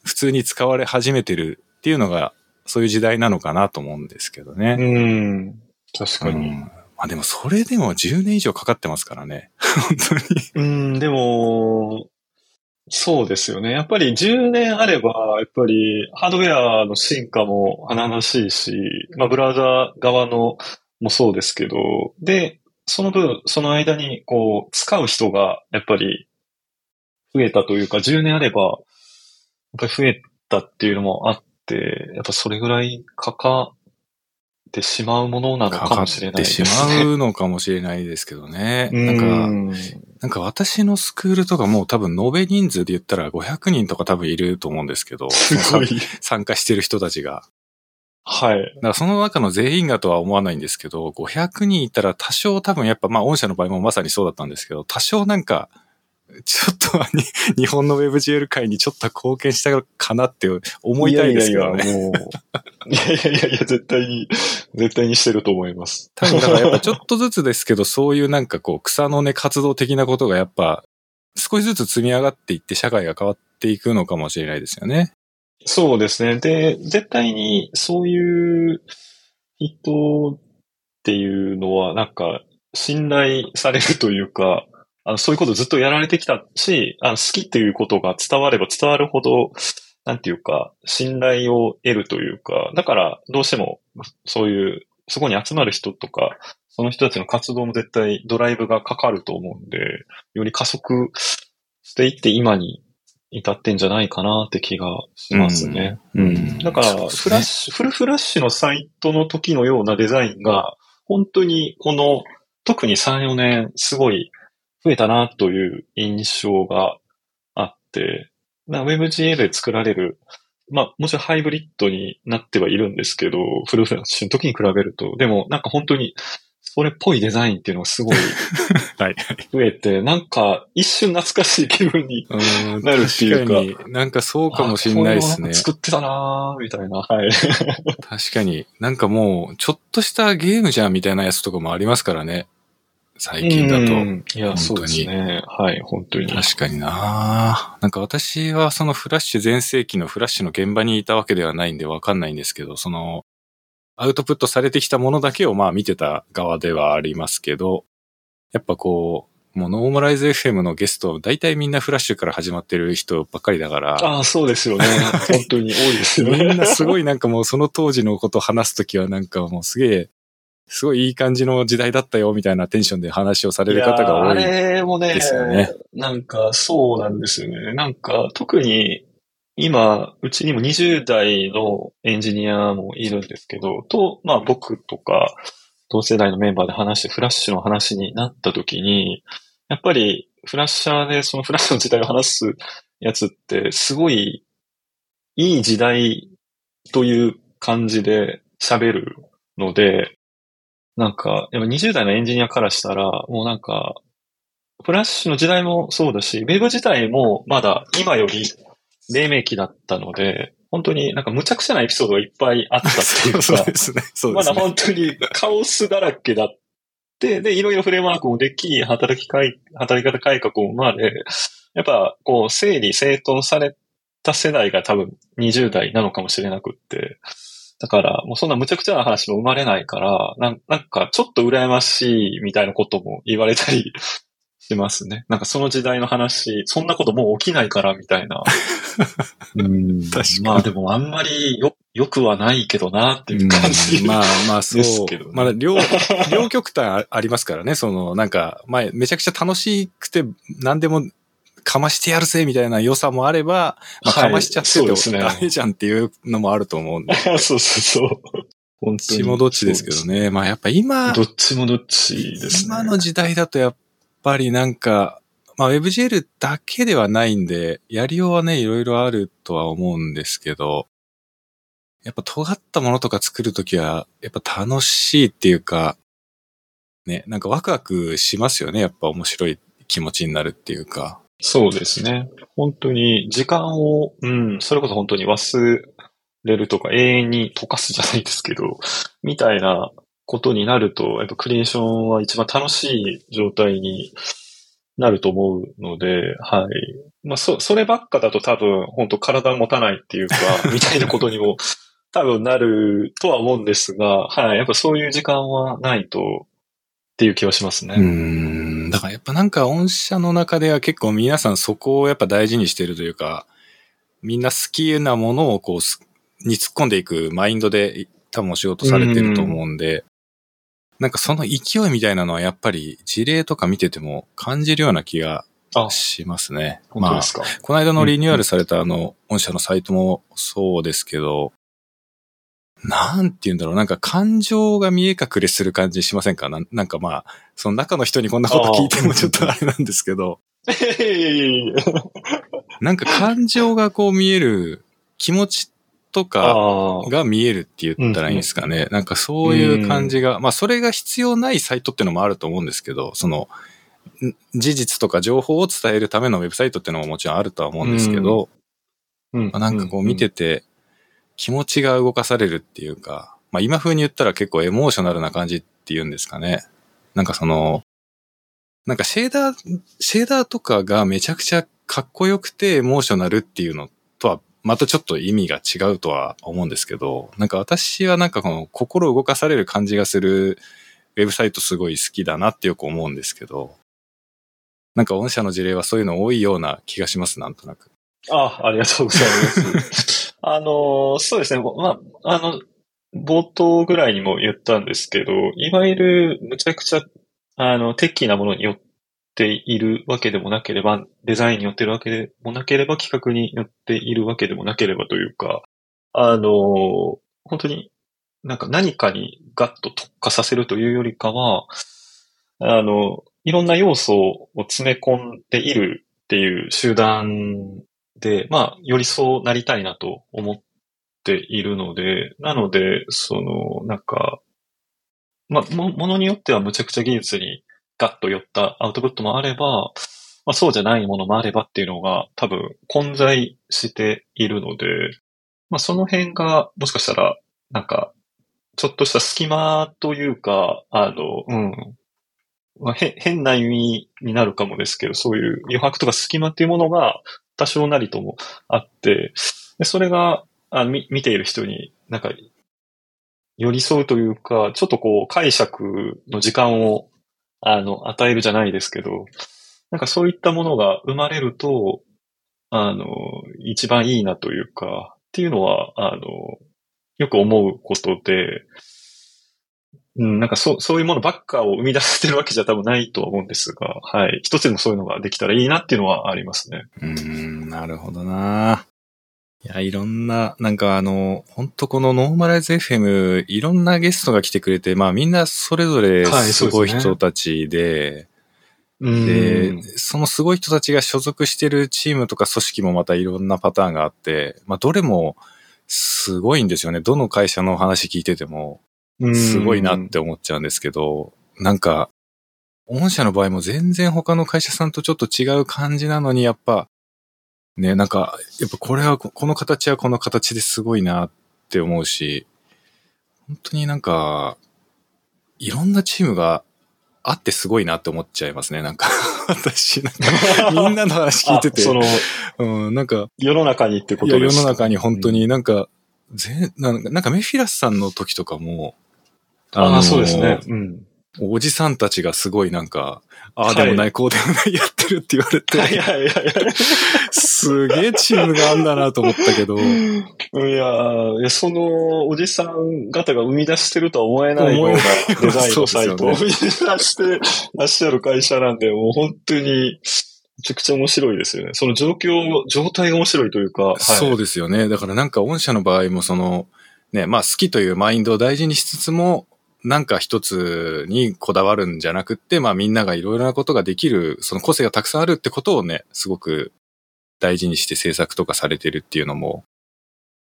普通に使われ始めてるっていうのが、そういう時代なのかなと思うんですけどね。うん。確かに。うんまあでもそれでも10年以上かかってますからね。本当に。うん、でも、そうですよね。やっぱり10年あれば、やっぱりハードウェアの進化も華々しいし、まあブラウザ側のもそうですけど、で、その分、その間にこう、使う人がやっぱり増えたというか、10年あれば、やっぱり増えたっていうのもあって、やっぱそれぐらいかかてしまうものなのかかかっもしれないてですしね。まうのかもしれないですけどね。<laughs> うなんか、んなんか私のスクールとかもう多分延べ人数で言ったら500人とか多分いると思うんですけど、すごい。参加してる人たちが。はい。だからその中の全員がとは思わないんですけど、500人いたら多少多分やっぱ、まあ御社の場合もまさにそうだったんですけど、多少なんか、ちょっと <laughs> 日本の WebGL 界にちょっと貢献したかなって思いたいですけどね。いやいやいや、もう。いやいやいやいや、絶対に、絶対にしてると思います。多分だからやっぱちょっとずつですけど、そういうなんかこう草の根活動的なことがやっぱ少しずつ積み上がっていって社会が変わっていくのかもしれないですよね。そうですね。で、絶対にそういう人っていうのは、なんか、信頼されるというか、あのそういうことずっとやられてきたし、あの好きっていうことが伝われば伝わるほど、なんていうか、信頼を得るというか、だからどうしてもそういう、そこに集まる人とか、その人たちの活動も絶対ドライブがかかると思うんで、より加速していって今に至ってんじゃないかなって気がしますね。うん。だから、フラッシュ、フルフラッシュのサイトの時のようなデザインが、本当にこの、特に3、4年、すごい増えたなという印象があって、な WebGL で作られる、まあ、もちろんハイブリッドになってはいるんですけど、フルフラッシュの時に比べると、でもなんか本当に、それっぽいデザインっていうのがすごい <laughs> はい。増えて、なんか一瞬懐かしい気分に <laughs> うんなるっていうか確かに、なんかそうかもしれないですね。作ってたなーみたいな。はい。<laughs> 確かに。なんかもう、ちょっとしたゲームじゃんみたいなやつとかもありますからね。最近だと。うんいや、そうですね。はい、本当に。確かにななんか私はそのフラッシュ全盛期のフラッシュの現場にいたわけではないんでわかんないんですけど、その、アウトプットされてきたものだけをまあ見てた側ではありますけど、やっぱこう、もうノーマライズ FM のゲスト、大体みんなフラッシュから始まってる人ばっかりだから、ああ、そうですよね。<laughs> 本当に多いですよね。みんなすごいなんかもうその当時のことを話すときはなんかもうすげえ、すごいいい感じの時代だったよみたいなテンションで話をされる方が多い。いやーあれもねですよねなんかそうなんですよね。なんか特に今、うちにも20代のエンジニアもいるんですけど、と、まあ僕とか同世代のメンバーで話してフラッシュの話になった時に、やっぱりフラッシャーでそのフラッシュの時代を話すやつってすごいいい時代という感じで喋るので、なんか、やっぱ20代のエンジニアからしたら、もうなんか、フラッシュの時代もそうだし、ウェブ自体もまだ今より黎明期だったので、本当になんか無茶苦茶なエピソードがいっぱいあったっていうか、そうですね。そうでますだね。本当にカオスだらけだって、で、いろいろフレームワークもでき、働きかい、働き方改革も生まれ、やっぱこう整理整頓された世代が多分20代なのかもしれなくって、だからもうそんな無茶苦茶な話も生まれないから、なんなんかちょっと羨ましいみたいなことも言われたり <laughs> しますね。なんかその時代の話、そんなこともう起きないからみたいな。<laughs> うん確かにまあでもあんまりよ、良くはないけどなっていう感じ。うんまあまあ <laughs> そう。ですけどねまあ両、両極端あありますからね。そのなんか、前めちゃくちゃ楽しくて何でもかましてやるぜみたいな良さもあれば、まあ、はいかましちゃっててダメじゃんっていうのもあると思うんで。ど <laughs> っそうそうそう。本当ちもどっちですけどね。まあやっぱ今、どっちもどっちですね。今の時代だとやっぱりなんか、まあ WebGL だけではないんで、やりようはね、いろいろあるとは思うんですけど、やっぱ尖ったものとか作るときは、やっぱ楽しいっていうか、ね、なんかワクワクしますよね。やっぱ面白い気持ちになるっていうか。そうですね。本当に時間を、うん、それこそ本当に忘れるとか永遠に溶かすじゃないですけど、みたいなことになると、やっぱクリエーションは一番楽しい状態になると思うので、はい。まあ、そ、そればっかだと多分、本当体持たないっていうか、<laughs> みたいなことにも多分なるとは思うんですが、はい。やっぱそういう時間はないと、っていう気はしますね。うーん。だからやっぱなんか御社の中では結構皆さんそこをやっぱ大事にしてるというか、みんな好きなものをこうす、に突っ込んでいくマインドで多分お仕事されてると思うんで、なんかその勢いみたいなのはやっぱり事例とか見てても感じるような気があ、しますね。本当ですか？この間のリニューアルされたあの、御社のサイトもそうですけど、なんて言うんだろう、なんか感情が見え隠れする感じしませんか？なんなんかまあ、その中の人にこんなこと聞いてもちょっとあれなんですけど、なんか感情がこう見える気持ちとか。が見えるって言ったらいいんですかね。なんかそういう感じが、まあそれが必要ないサイトっていうのもあると思うんですけど、その、ん事実とか情報を伝えるためのウェブサイトっていうのももちろんあるとは思うんですけど、うん。まあなんかこう見てて気持ちが動かされるっていうか、まあ今風に言ったら結構エモーショナルな感じっていうんですかね。なんかその、なんかシェーダー、シェーダーとかがめちゃくちゃかっこよくてエモーショナルっていうのとはまたちょっと意味が違うとは思うんですけど、なんか私はなんかこの心動かされる感じがするウェブサイトすごい好きだなってよく思うんですけど、なんか御社の事例はそういうの多いような気がします、なんとなく。あ、ありがとうございます。あの、そうですね。まあ、あの、冒頭ぐらいにも言ったんですけど、いわゆるむちゃくちゃ、あの、テッキーなものによっているわけでもなければ、デザインによっているわけでもなければ、企画によっているわけでもなければというか、あの、本当になんか何かにガッと特化させるというよりかは、あの、いろんな要素を詰め込んでいるっていう集団で、まあ、よりそうなりたいなと思っているので、なので、その、なんか、まあ、も、ものによってはむちゃくちゃ技術にガッと寄ったアウトプットもあれば、まあ、そうじゃないものもあればっていうのが多分混在しているので、まあ、その辺がもしかしたら、なんか、ちょっとした隙間というか、あの、うん。まあ、へ変な意味になるかもですけど、そういう余白とか隙間っていうものが多少なりともあって、でそれがあ見見ている人になんか寄り添うというか、ちょっとこう解釈の時間をあの与えるじゃないですけど、なんかそういったものが生まれると、あの、一番いいなというか、っていうのは、あの、よく思うことで、うん、なんかそう、そういうものばっかを生み出してるわけじゃ多分ないとは思うんですが、はい。一つでもそういうのができたらいいなっていうのはありますね。うーん、なるほどないや、いろんな、なんかあの、本当このノーマライズ FM、いろんなゲストが来てくれて、まあみんなそれぞれはいすごい人たちで、うんで、そのすごい人たちが所属してるチームとか組織もまたいろんなパターンがあって、まあどれもすごいんですよね。どの会社の話聞いてても、すごいなって思っちゃうんですけど、なんか、御社の場合も全然他の会社さんとちょっと違う感じなのに、やっぱ、ね、なんか、やっぱこれは、この形はこの形ですごいなって思うし、本当になんか、いろんなチームがあってすごいなって思っちゃいますね。なんか、<laughs> 私、なんか、みんなの話聞いてて。あ、その、うん、なんか、世の中にってことですか？の中に本当になんか、ぜなんかなんかメフィラスさんの時とかも、ああ、そうですね。うん。おじさんたちがすごいなんか、あはいあでもない、こうでもないやってるって言われて、はいはいはいはい。すげえチームがあんだなと思ったけど、いやいや、そのおじさん方が生み出してるとは思えないようなデザインのサイトをそう生み出してらっしゃる会社なんで、もう本当に、ちゃくちゃ面白いですよね。その状況、状態が面白いというか。はい、そうですよね。だからなんか御社の場合もその、ね、まあ好きというマインドを大事にしつつも、なんか一つにこだわるんじゃなくって、まあみんながいろいろなことができる、その個性がたくさんあるってことをね、すごく大事にして制作とかされてるっていうのも、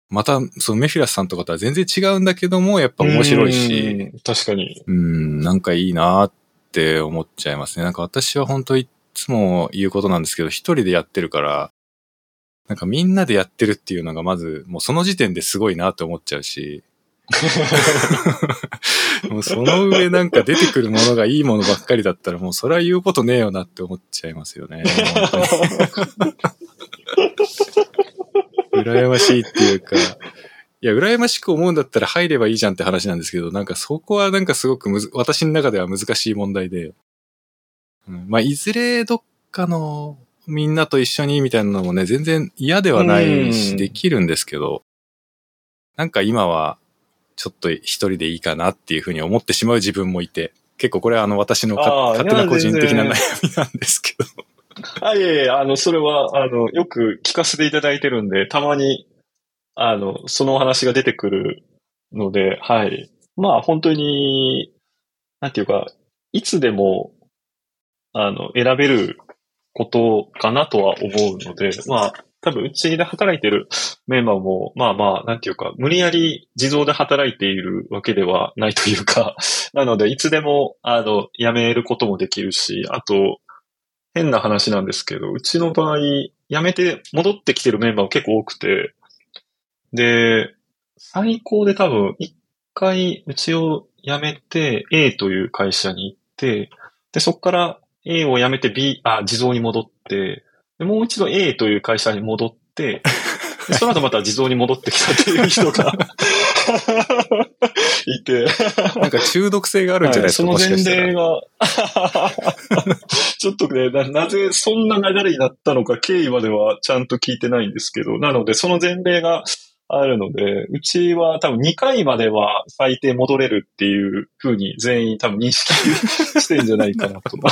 また、そのメフィラスさんとかとは全然違うんだけども、やっぱ面白いし。確かに。うん、なんかいいなって思っちゃいますね。なんか私は本当いつも言うことなんですけど、一人でやってるから、なんかみんなでやってるっていうのがまず、もうその時点ですごいなって思っちゃうし、<laughs> もうその上なんか出てくるものがいいものばっかりだったらもうそれは言うことねえよなって思っちゃいますよね。羨ましいっていうか、いや、羨ましく思うんだったら入ればいいじゃんって話なんですけど、なんかそこはなんかすごくむず、私の中では難しい問題で、うん、まあ、いずれどっかのみんなと一緒にみたいなのもね、全然嫌ではないし、できるんですけど、なんか今は、ちょっと一人でいいかなっていうふうに思ってしまう自分もいて、結構これはあの私の勝手な個人的な悩みなんですけど。<laughs> あ、いえいえ、あの、それは、あの、よく聞かせていただいてるんで、たまに、あの、そのお話が出てくるので、はい。まあ、本当に、なんていうか、いつでも、あの、選べることかなとは思うので、まあ、多分うちで働いてるメンバーも、まあまあ、なんていうか、無理やり自動で働いているわけではないというか、<laughs> なので、いつでも、あの、辞めることもできるし、あと、変な話なんですけど、うちの場合、辞めて戻ってきてるメンバーも結構多くて、で、最高で多分、一回うちを辞めて A という会社に行って、で、そこから A を辞めて B、あ、地蔵に戻って、でもう一度 A という会社に戻って、その後また地蔵に戻ってきたっていう人が <laughs> いて。なんか中毒性があるんじゃないですか、はい、その前例が。<laughs> ちょっとねな、なぜそんな流れになったのか経緯まではちゃんと聞いてないんですけど、なのでその前例があるので、うちは多分2回までは最低戻れるっていうふうに全員多分認識してんじゃないかなと。<laughs>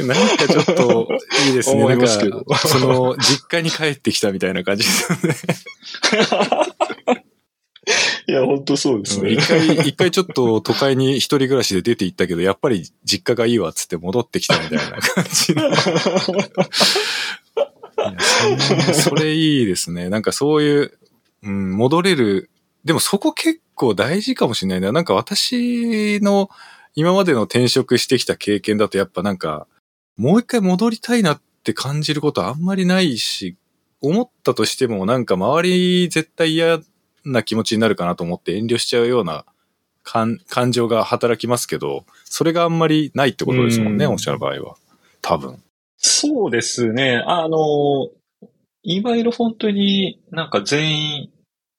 なんかちょっといいですね。なんか、その、実家に帰ってきたみたいな感じですよね。<laughs> いや、本当そうですね。一回、一回ちょっと都会に一人暮らしで出て行ったけど、やっぱり実家がいいわっつって戻ってきたみたいな感じそ。<laughs> それいいですね。なんかそういう、うん、戻れる。でもそこ結構大事かもしれないな。なんか私の今までの転職してきた経験だとやっぱなんか、もう一回戻りたいなって感じることあんまりないし、思ったとしてもなんか周り絶対嫌な気持ちになるかなと思って遠慮しちゃうような感感情が働きますけど、それがあんまりないってことですもんね、おっしゃる場合は。多分。そうですね。あの、いわゆる本当になんか全員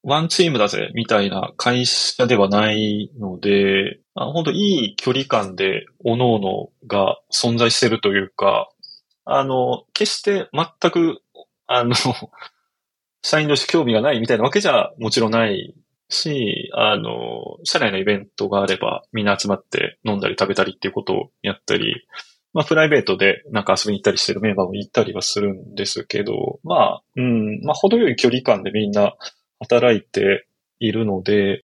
ワンチームだぜみたいな会社ではないので、あ本当いい距離感で各々が存在してるというか、あの、決して全く、あの、社員同士興味がないみたいなわけじゃもちろんないし、あの、社内のイベントがあればみんな集まって飲んだり食べたりっていうことをやったり、まあプライベートでなんか遊びに行ったりしてるメンバーもいたりはするんですけど、まあ、うん、まあ程よい距離感でみんな働いているので、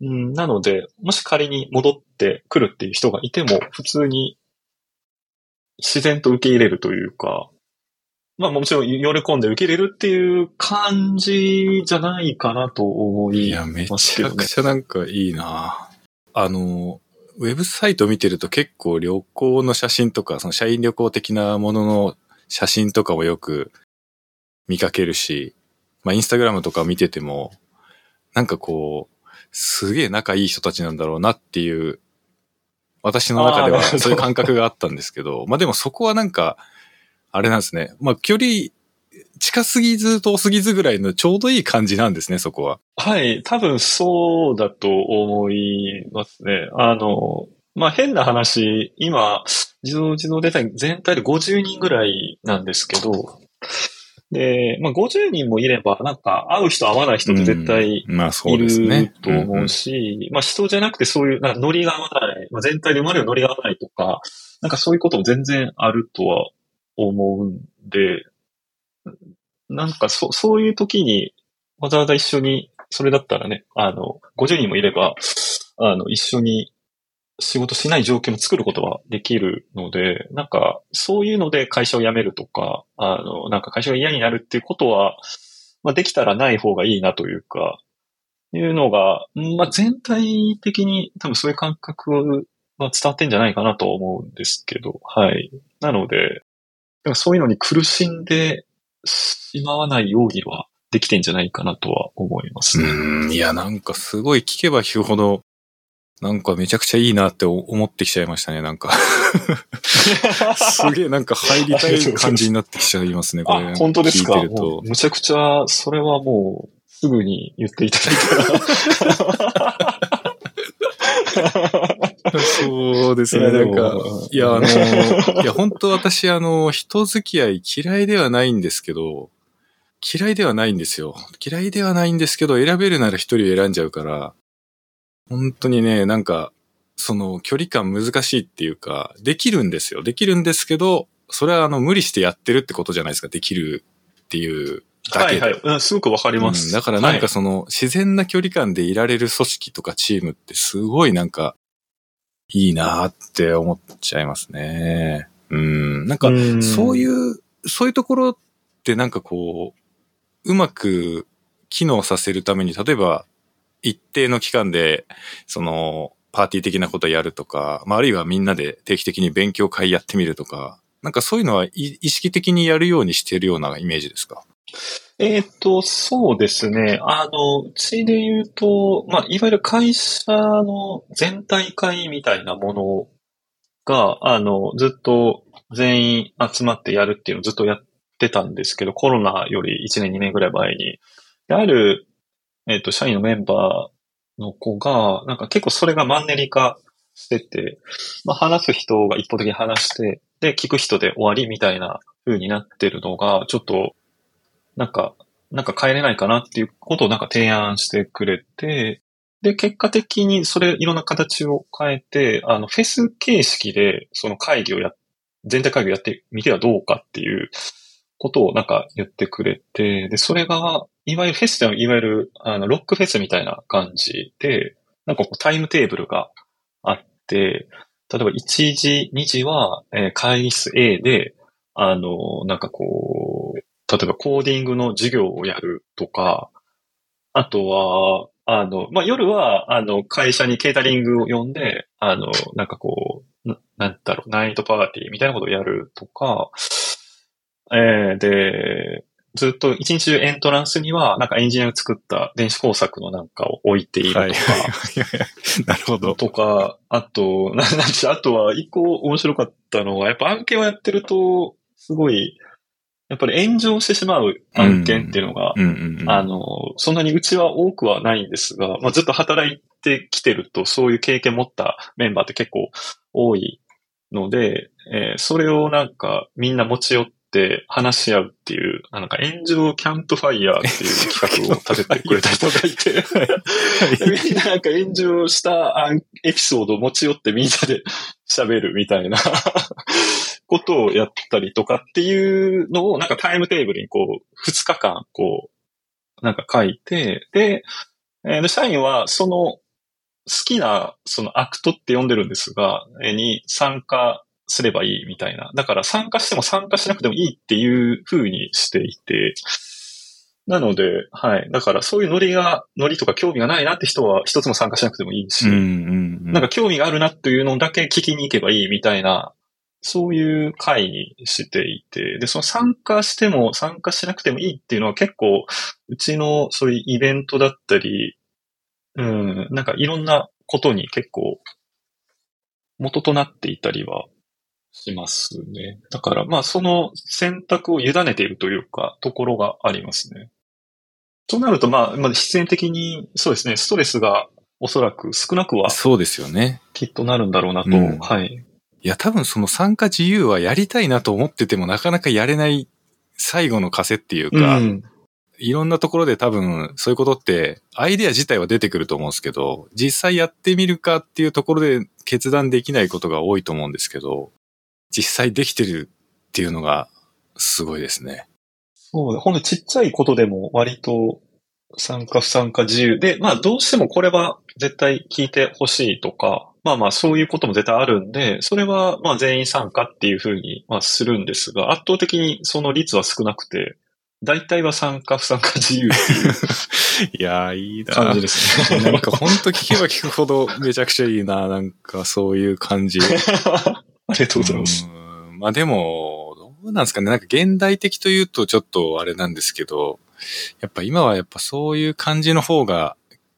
うん、なので、もし仮に戻ってくるっていう人がいても、普通に自然と受け入れるというか、まあもちろん喜んで受け入れるっていう感じじゃないかなと思いますけど、ね、いや、めちゃくちゃなんかいいな。あの、ウェブサイト見てると結構旅行の写真とか、その社員旅行的なものの写真とかもよく見かけるし、まあインスタグラムとか見てても、なんかこう、すげえ仲いい人たちなんだろうなっていう、私の中ではそういう感覚があったんですけど、まあでもそこはなんか、あれなんですね。まあ、距離、近すぎず遠すぎずぐらいのちょうどいい感じなんですね、そこは。はい、多分そうだと思いますね。あの、まあ、変な話、今、自動自動デザイン全体で50人ぐらいなんですけど、で、まあ、50人もいれば、なんか、会う人会わない人って絶対うんまあそういですねる。と思うし、まあ、人じゃなくてそういう、なんかノリが合わない、まあ、全体で生まれるノリが合わないとか、なんかそういうことも全然あるとは思うんで、なんかそ、そういう時に、わざわざ一緒に、それだったらね、あの、50人もいれば、あの、一緒に仕事しない状況も作ることはできるので、なんか、そういうので会社を辞めるとか、あの、なんか会社が嫌になるっていうことは、まあ、できたらない方がいいなというか、いうのが、まあ、全体的に多分そういう感覚は伝わってんじゃないかなと思うんですけど、はい。なので、でもそういうのに苦しんでしまわないようにはできてんじゃないかなとは思いますね。うん、いや、なんかすごい聞けば聞くほど、なんかめちゃくちゃいいなって思ってきちゃいましたね、なんか。<laughs> すげえなんか入りたい感じになってきちゃいますね、これ。あ、本当ですか？むちゃくちゃ、それはもう、すぐに言っていただいたら。<laughs> そうですね、なんか、いや、あの、<laughs> いや、本当私、あの、人付き合い嫌いではないんですけど、嫌いではないんですよ。嫌いではないんですけど、選べるなら一人を選んじゃうから、本当にね、なんか、その距離感難しいっていうか、できるんですよ。できるんですけど、それはあの無理してやってるってことじゃないですか。できるっていうだけで。はいはい。うんすごくわかりまうんす。だからなんかはいその自然な距離感でいられる組織とかチームってすごいなんかいいなーって思っちゃいますね。うん。なんかうんそういう、そういうところってなんかこう、うまく機能させるために、例えば一定の期間で、その、パーティー的なことやるとか、まあ、あるいはみんなで定期的に勉強会やってみるとか、なんかそういうのはい意識的にやるようにしてるようなイメージですか？えっ、と、そうですね。あの、うちで言うと、まあ、いわゆる会社の全体会みたいなものが、あの、ずっと全員集まってやるっていうのをずっとやってたんですけど、コロナより1年2年ぐらい前に。である、えっ、と、社員のメンバーの子が、なんか結構それがマンネリ化してて、まあ、話す人が一方的に話して、で、聞く人で終わりみたいな風になってるのが、ちょっと、なんか、なんか変えれないかなっていうことをなんか提案してくれて、で、結果的にそれいろんな形を変えて、あの、フェス形式でその会議をや、全体会議をやってみてはどうかっていうことをなんか言ってくれて、で、それが、いわゆるフェスではいわゆる、あの、ロックフェスみたいな感じで、なんかこうタイムテーブルがあって、例えば1時、2時は、えー会議室 A で、あの、なんかこう、例えばコーディングの授業をやるとか、あとは、あの、まあ、夜は、あの、会社にケータリングを呼んで、あの、なんかこう、ななんだろう、ナイトパーティーみたいなことをやるとか、えーで、ずっと一日中エントランスには、なんかエンジニアが作った電子工作のなんかを置いているとか、はい。<laughs> なるほど。とか、あと、ななんあとは一個面白かったのは、やっぱ案件をやってると、すごい、やっぱり炎上してしまう案件っていうのが。あの、そんなにうちは多くはないんですが、まあ、ずっと働いてきてると、そういう経験持ったメンバーって結構多いので、えーそれをなんかみんな持ち寄って話し合うっていう、あなんか炎上キャンプファイヤーっていう企画を立ててくれた人がいて、みんななんか炎上したあエピソードを持ち寄ってみんなで喋るみたいなことをやったりとかっていうのをなんかタイムテーブルにこう、2日間こう、なんか書いて、で、えーで社員はその好きなそのアクトって呼んでるんですが、えーに参加すればいいみたいな。だから参加しても参加しなくてもいいっていう風にしていて、なので、はい。だからそういうノリが、ノリとか興味がないなって人は一つも参加しなくてもいいし、うんうんうん。なんか興味があるなっていうのだけ聞きに行けばいいみたいな、そういう会にしていて、で、その参加しても参加しなくてもいいっていうのは結構、うちのそういうイベントだったり、うん、なんかいろんなことに結構、元となっていたりはしますね。だから、まあその選択を委ねているというか、ところがありますね。となると、まあ、まあ、必然的に、そうですね、ストレスがおそらく少なくはそうですよね。きっとなるんだろうなと、うんはい。いや、多分その参加自由はやりたいなと思っててもなかなかやれない最後の枷っていうか、うん。いろんなところで多分そういうことってアイデア自体は出てくると思うんですけど、実際やってみるかっていうところで決断できないことが多いと思うんですけど、実際できてるっていうのがすごいですね。そうだ、ほんとちっちゃいことでも割と参加不参加自由で、まあどうしてもこれは絶対聞いてほしいとか、まあまあそういうことも絶対あるんで、それはまあ全員参加っていうふうにまあするんですが、圧倒的にその率は少なくて、大体は参加不参加自由っていう <laughs> いやー、いいな感じですね。なんかほんと聞けば聞くほどめちゃくちゃいいな。なんかそういう感じ。<laughs> ありがとうございます。うんまあでも、どうなんですかね。なんか現代的というとちょっとあれなんですけど、やっぱ今はやっぱそういう感じの方が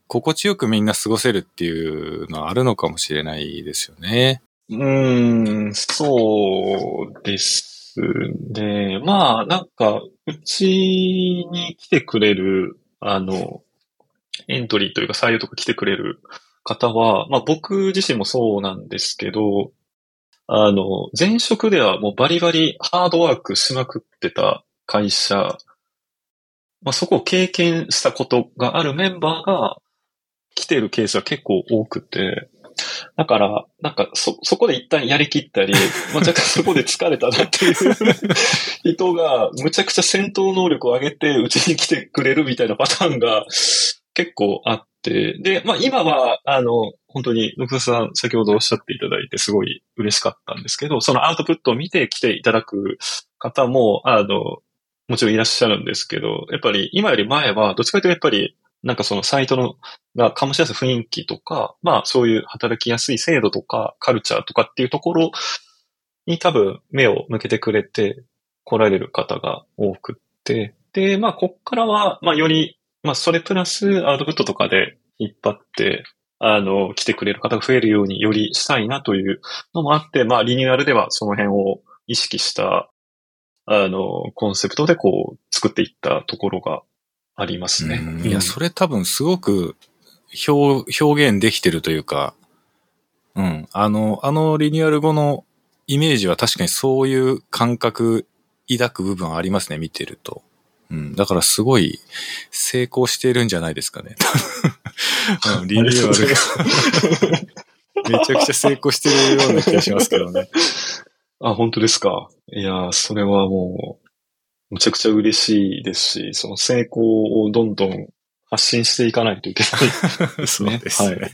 心地よくみんな過ごせるっていうのはあるのかもしれないですよね。うーん、そうですね。まあ、なんか、うちに来てくれる、あの、エントリーというか採用とか来てくれる方は、まあ僕自身もそうなんですけど、あの、前職ではもうバリバリハードワークしまくってた会社、まあそこを経験したことがあるメンバーが来てるケースは結構多くて、だから、なんか、そ、そこで一旦やりきったり、<laughs> まあ、若干そこで疲れたなっていう <laughs> 人が、むちゃくちゃ戦闘能力を上げて、うちに来てくれるみたいなパターンが結構あって、で、まあ、今は、あの、本当に、福田さん、先ほどおっしゃっていただいて、すごい嬉しかったんですけど、そのアウトプットを見て来ていただく方も、あの、もちろんいらっしゃるんですけど、やっぱり今より前は、どっちかというとやっぱり、なんかそのサイトのが醸し出す雰囲気とか、まあそういう働きやすい制度とかカルチャーとかっていうところに多分目を向けてくれて来られる方が多くって、で、まあこっからは、まあより、まあそれプラスアウトプットとかで引っ張って、あの、来てくれる方が増えるようによりしたいなというのもあって、まあリニューアルではその辺を意識した、あの、コンセプトでこう作っていったところがありますね。うんいや、それ多分すごく表、表現できてるというか、うん。あの、あのリニューアル後のイメージは確かにそういう感覚抱く部分ありますね、見てると。うん。だからすごい成功してるんじゃないですかね。<laughs> うんリニューアルが <laughs> めちゃくちゃ成功してるような気がしますけどね。あ、本当ですか。いやー、それはもう、むちゃくちゃ嬉しいですし、その成功をどんどん発信していかないといけない <laughs> そうね。ですね。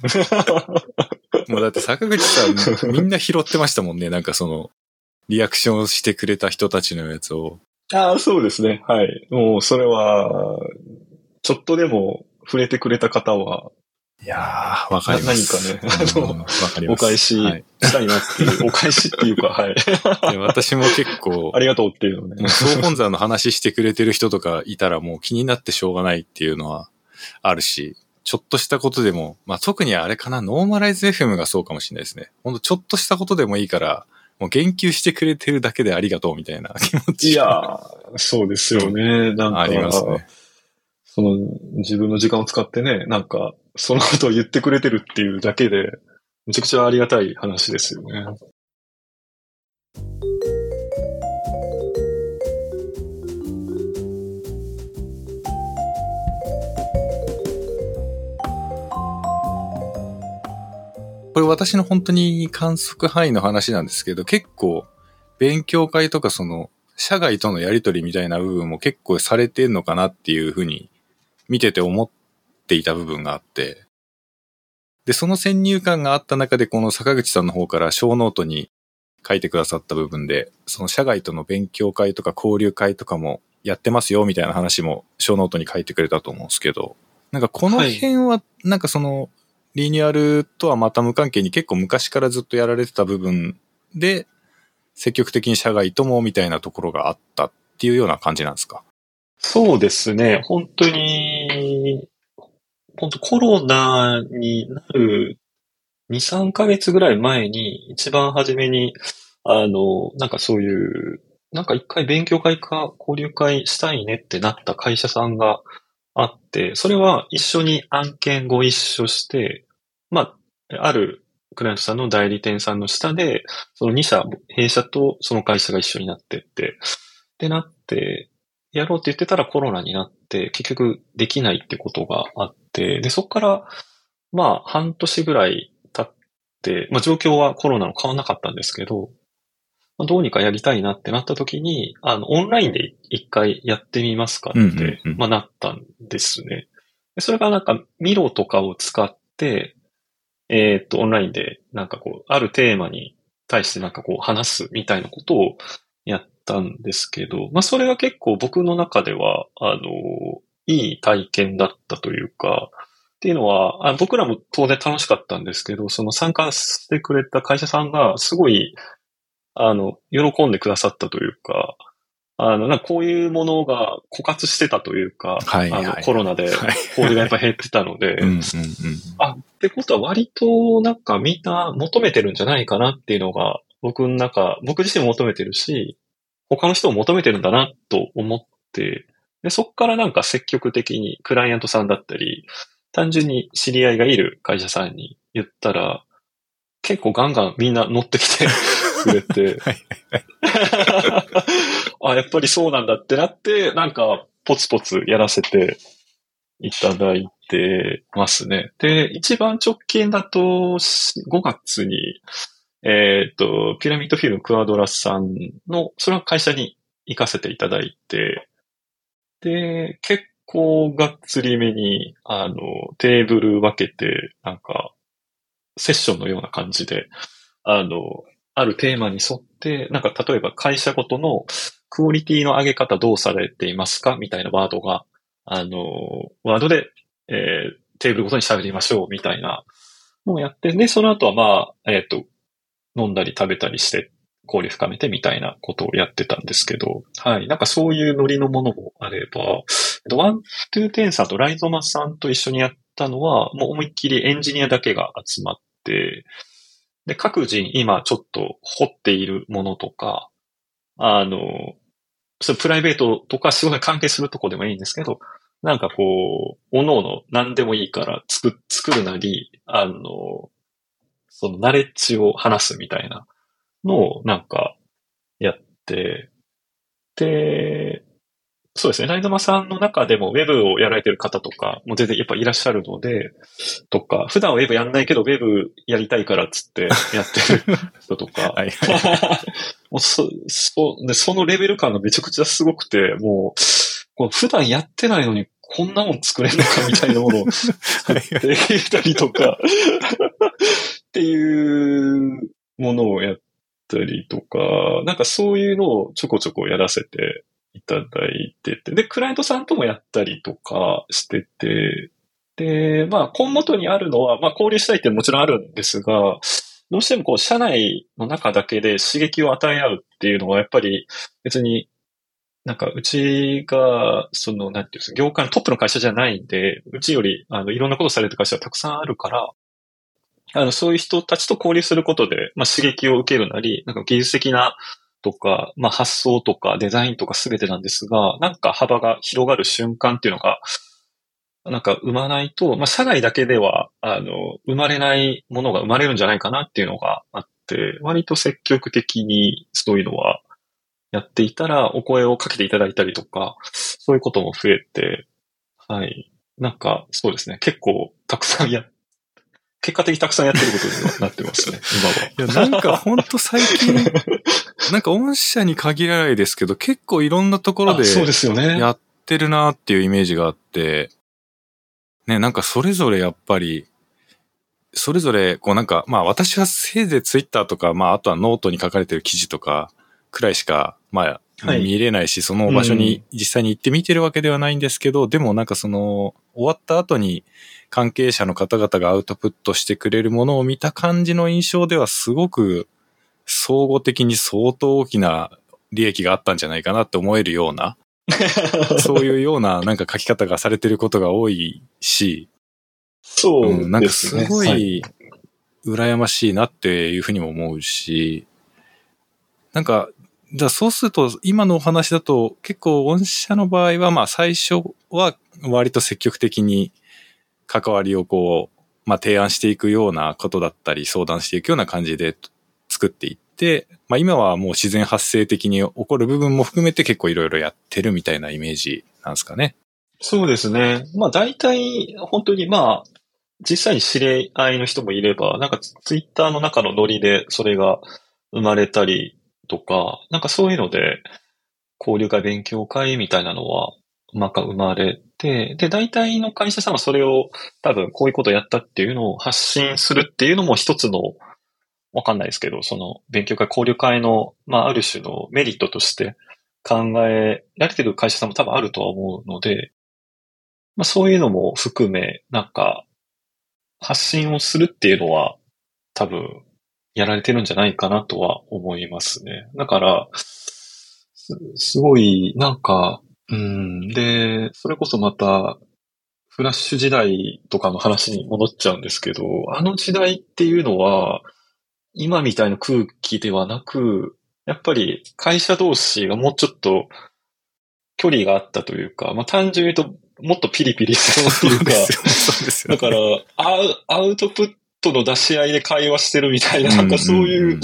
<laughs> もうだって坂口さんみんな拾ってましたもんね。なんかその、リアクションをしてくれた人たちのやつを。ああ、そうですね。はい。もう、それは、ちょっとでも触れてくれた方は、いやー、わかります。な何かねあのうんわかります。お返しはいしたいなっていう、<laughs> お返しっていうか、はい。で私も結構あ、りがとうっていうのね。総本山の話してくれてる人とかいたらもう気になってしょうがないっていうのはあるし、ちょっとしたことでも、まあ特にあれかな、ノーマライズ FM がそうかもしれないですね。ほんとちょっとしたことでもいいから、もう言及してくれてるだけでありがとうみたいな <laughs> 気持ちいやー、そうですよね。なんか、ありますね。その、自分の時間を使ってね、なんか、そのことを言ってくれてるっていうだけで、めちゃくちゃありがたい話ですよね。これ私の本当に観測範囲の話なんですけど、結構勉強会とかその、社外とのやりとりみたいな部分も結構されてんのかなっていうふうに見てて思っていた部分があって、で、その先入観があった中でこの坂口さんの方から show note に書いてくださった部分で、その社外との勉強会とか交流会とかもやってますよみたいな話も show note に書いてくれたと思うんですけど、なんかこの辺は、なんかその、リニューアルとはまた無関係に結構昔からずっとやられてた部分で、積極的に社外ともみたいなところがあったっていうような感じなんですか？そうですね。本当に、本当コロナになる2、3ヶ月ぐらい前に、一番初めに、あの、なんかそういう、なんか一回勉強会か交流会したいねってなった会社さんがあって、それは一緒に案件ご一緒して、まあ、あるクライアントさんの代理店さんの下で、その2社、弊社とその会社が一緒になってって、ってなって、やろうって言ってたらコロナになって、結局できないってことがあって、で、そこから、まあ、半年ぐらい経って、まあ、状況はコロナの変わんなかったんですけど、まあどうにかやりたいなってなった時に、あの、オンラインで一回やってみますかって、うんうんうんまあ、なったんですね。でそれがなんか、ミロとかを使って、えーっと、オンラインで、なんかこう、あるテーマに対してなんかこう、話すみたいなことをやったんですけど、まあ、それが結構僕の中では、あの、いい体験だったというか、っていうのは、あ僕らも当然楽しかったんですけど、その参加してくれた会社さんがすごい、あの、喜んでくださったというか、あの、なんかこういうものが枯渇してたというか、はいはいあの、コロナではい交流がやっぱ減ってたので。あ、ってことは割となんかみんな求めてるんじゃないかなっていうのが僕の中、僕自身も求めてるし、他の人も求めてるんだなと思って、で、そこからなんか積極的にクライアントさんだったり、単純に知り合いがいる会社さんに言ったら、結構ガンガンみんな乗ってきて <laughs> くれて、はい <laughs> あ、やっぱりそうなんだってなって、なんかポツポツやらせていただいてますね。で、一番直近だとし5月に、えっ、と、ピラミッドフィルムクアドラスさんの、それは会社に行かせていただいて、で、結構がっつりめに、あの、テーブル分けて、なんか、セッションのような感じで、あの、あるテーマに沿って、なんか例えば会社ごとのクオリティの上げ方どうされていますかみたいなワードが、あの、ワードで、えーテーブルごとに喋りましょうみたいなのをやって、で、その後はまあ、えっ、と、飲んだり食べたりして交流深めてみたいなことをやってたんですけど、はい。なんかそういうノリのものもあれば、ワン、トゥーテンさんとライゾマさんと一緒にやったのは、もう思いっきりエンジニアだけが集まって、で、各人今ちょっと掘っているものとか、あの、そプライベートとか仕事に関係するとこでもいいんですけど、なんかこう、おのおの何でもいいから作、作るなり、あの、そのナレッジを話すみたいなのをなんかやって、で、そうですね。ライドマさんの中でもウェブをやられてる方とかも全然やっぱいらっしゃるので、とか、普段はウェブやんないけどウェブやりたいからっつってやってる人とか、<laughs> はい。<laughs> もうそ、そのレベル感がめちゃくちゃすごくて、もう、こう普段やってないのにこんなもん作れるのかみたいなものを <laughs> 作ってきたりとか、っていうものをやったりとか、なんかそういうのをちょこちょこやらせていただいてて、で、クライアントさんともやったりとかしてて、で、まあ、根元にあるのは、まあ、交流したいってもちろんあるんですが、どうしてもこう、社内の中だけで刺激を与え合うっていうのは、やっぱり別に、なんか、うちが、その、なんていうんですか、業界のトップの会社じゃないんで、うちより、あの、いろんなことされてる会社がたくさんあるから、あの、そういう人たちと交流することで、まあ、刺激を受けるなり、なんか技術的なとか、まあ、発想とかデザインとか全てなんですが、なんか幅が広がる瞬間っていうのが、なんか生まないと、まあ、社内だけでは、あの、生まれないものが生まれるんじゃないかなっていうのがあって、割と積極的にそういうのはやっていたら、お声をかけていただいたりとか、そういうことも増えて、はい。なんか、そうですね。結構、たくさんや、結果的にたくさんやってることにはなってますね、<laughs> 今は。いや、なんかほんと最近、なんか御社に限らないですけど、結構いろんなところであそうですよね。やってるなっていうイメージがあって、ね、なんかそれぞれやっぱり、それぞれ、こうなんか、まあ私はせいぜいツイッターとか、まああとはノートに書かれてる記事とか、くらいしか、まあ、はい。見れないし、その場所に実際に行って見てるわけではないんですけど、でもなんかその、終わった後に関係者の方々がアウトプットしてくれるものを見た感じの印象ではすごく、総合的に相当大きな利益があったんじゃないかなって思えるような、<laughs> そういうようななんか書き方がされてることが多いし、そううん、なんかですごはいい。羨ましいなっていうふうにも思うし、なんか、だそうすると今のお話だと結構御社の場合はまあ最初は割と積極的に関わりをこう、まあ提案していくようなことだったり相談していくような感じで作っていって、て、まあ今はもう自然発生的に起こる部分も含めて結構いろいろやってるみたいなイメージなんですかね。そうですね。まあ大体、本当にまあ、実際に知り合いの人もいれば、なんかツイッターの中のノリでそれが生まれたりとか、なんかそういうので、交流会、勉強会みたいなのは、まか生まれて、で、大体の会社さんはそれを多分こういうことやったっていうのを発信するっていうのも一つの、わかんないですけど、その勉強会、交流会の、まあある種のメリットとして考えられてる会社さんも多分あるとは思うので、まあそういうのも含め、なんか、発信をするっていうのは多分やられてるんじゃないかなとは思いますね。だから、すすごい、なんか、うん、で、それこそまた、フラッシュ時代とかの話に戻っちゃうんですけど、あの時代っていうのは、今みたいな空気ではなく、やっぱり会社同士がもうちょっと距離があったというか、まあ単純に言うともっとピリピリするっていうか、そうですよ、だからアウ、アウトプットの出し合いで会話してるみたいな、なんかそういう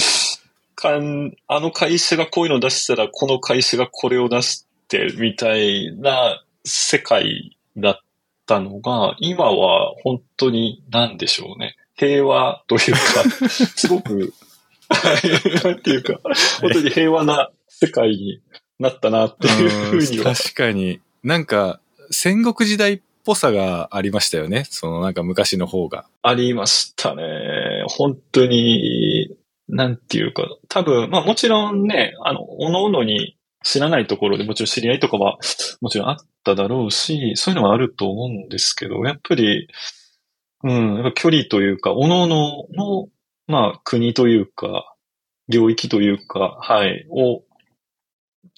感、あの会社がこういうの出したら、この会社がこれを出してみたいな世界だったのが、今は本当に何でしょうね。平和というか、<laughs> すごく、<laughs> なんていうか、本当に平和な世界になったなっていうふうには。確かに。なんか、戦国時代っぽさがありましたよね。そのなんか昔の方が。ありましたね。本当に、なんていうか、多分、まあもちろんね、あの、おのおのに知らないところでもちろん知り合いとかはもちろんあっただろうし、そういうのはあると思うんですけど、やっぱり、うん、やっぱ距離というか、おのおのの、まあ国というか、領域というか、はい、を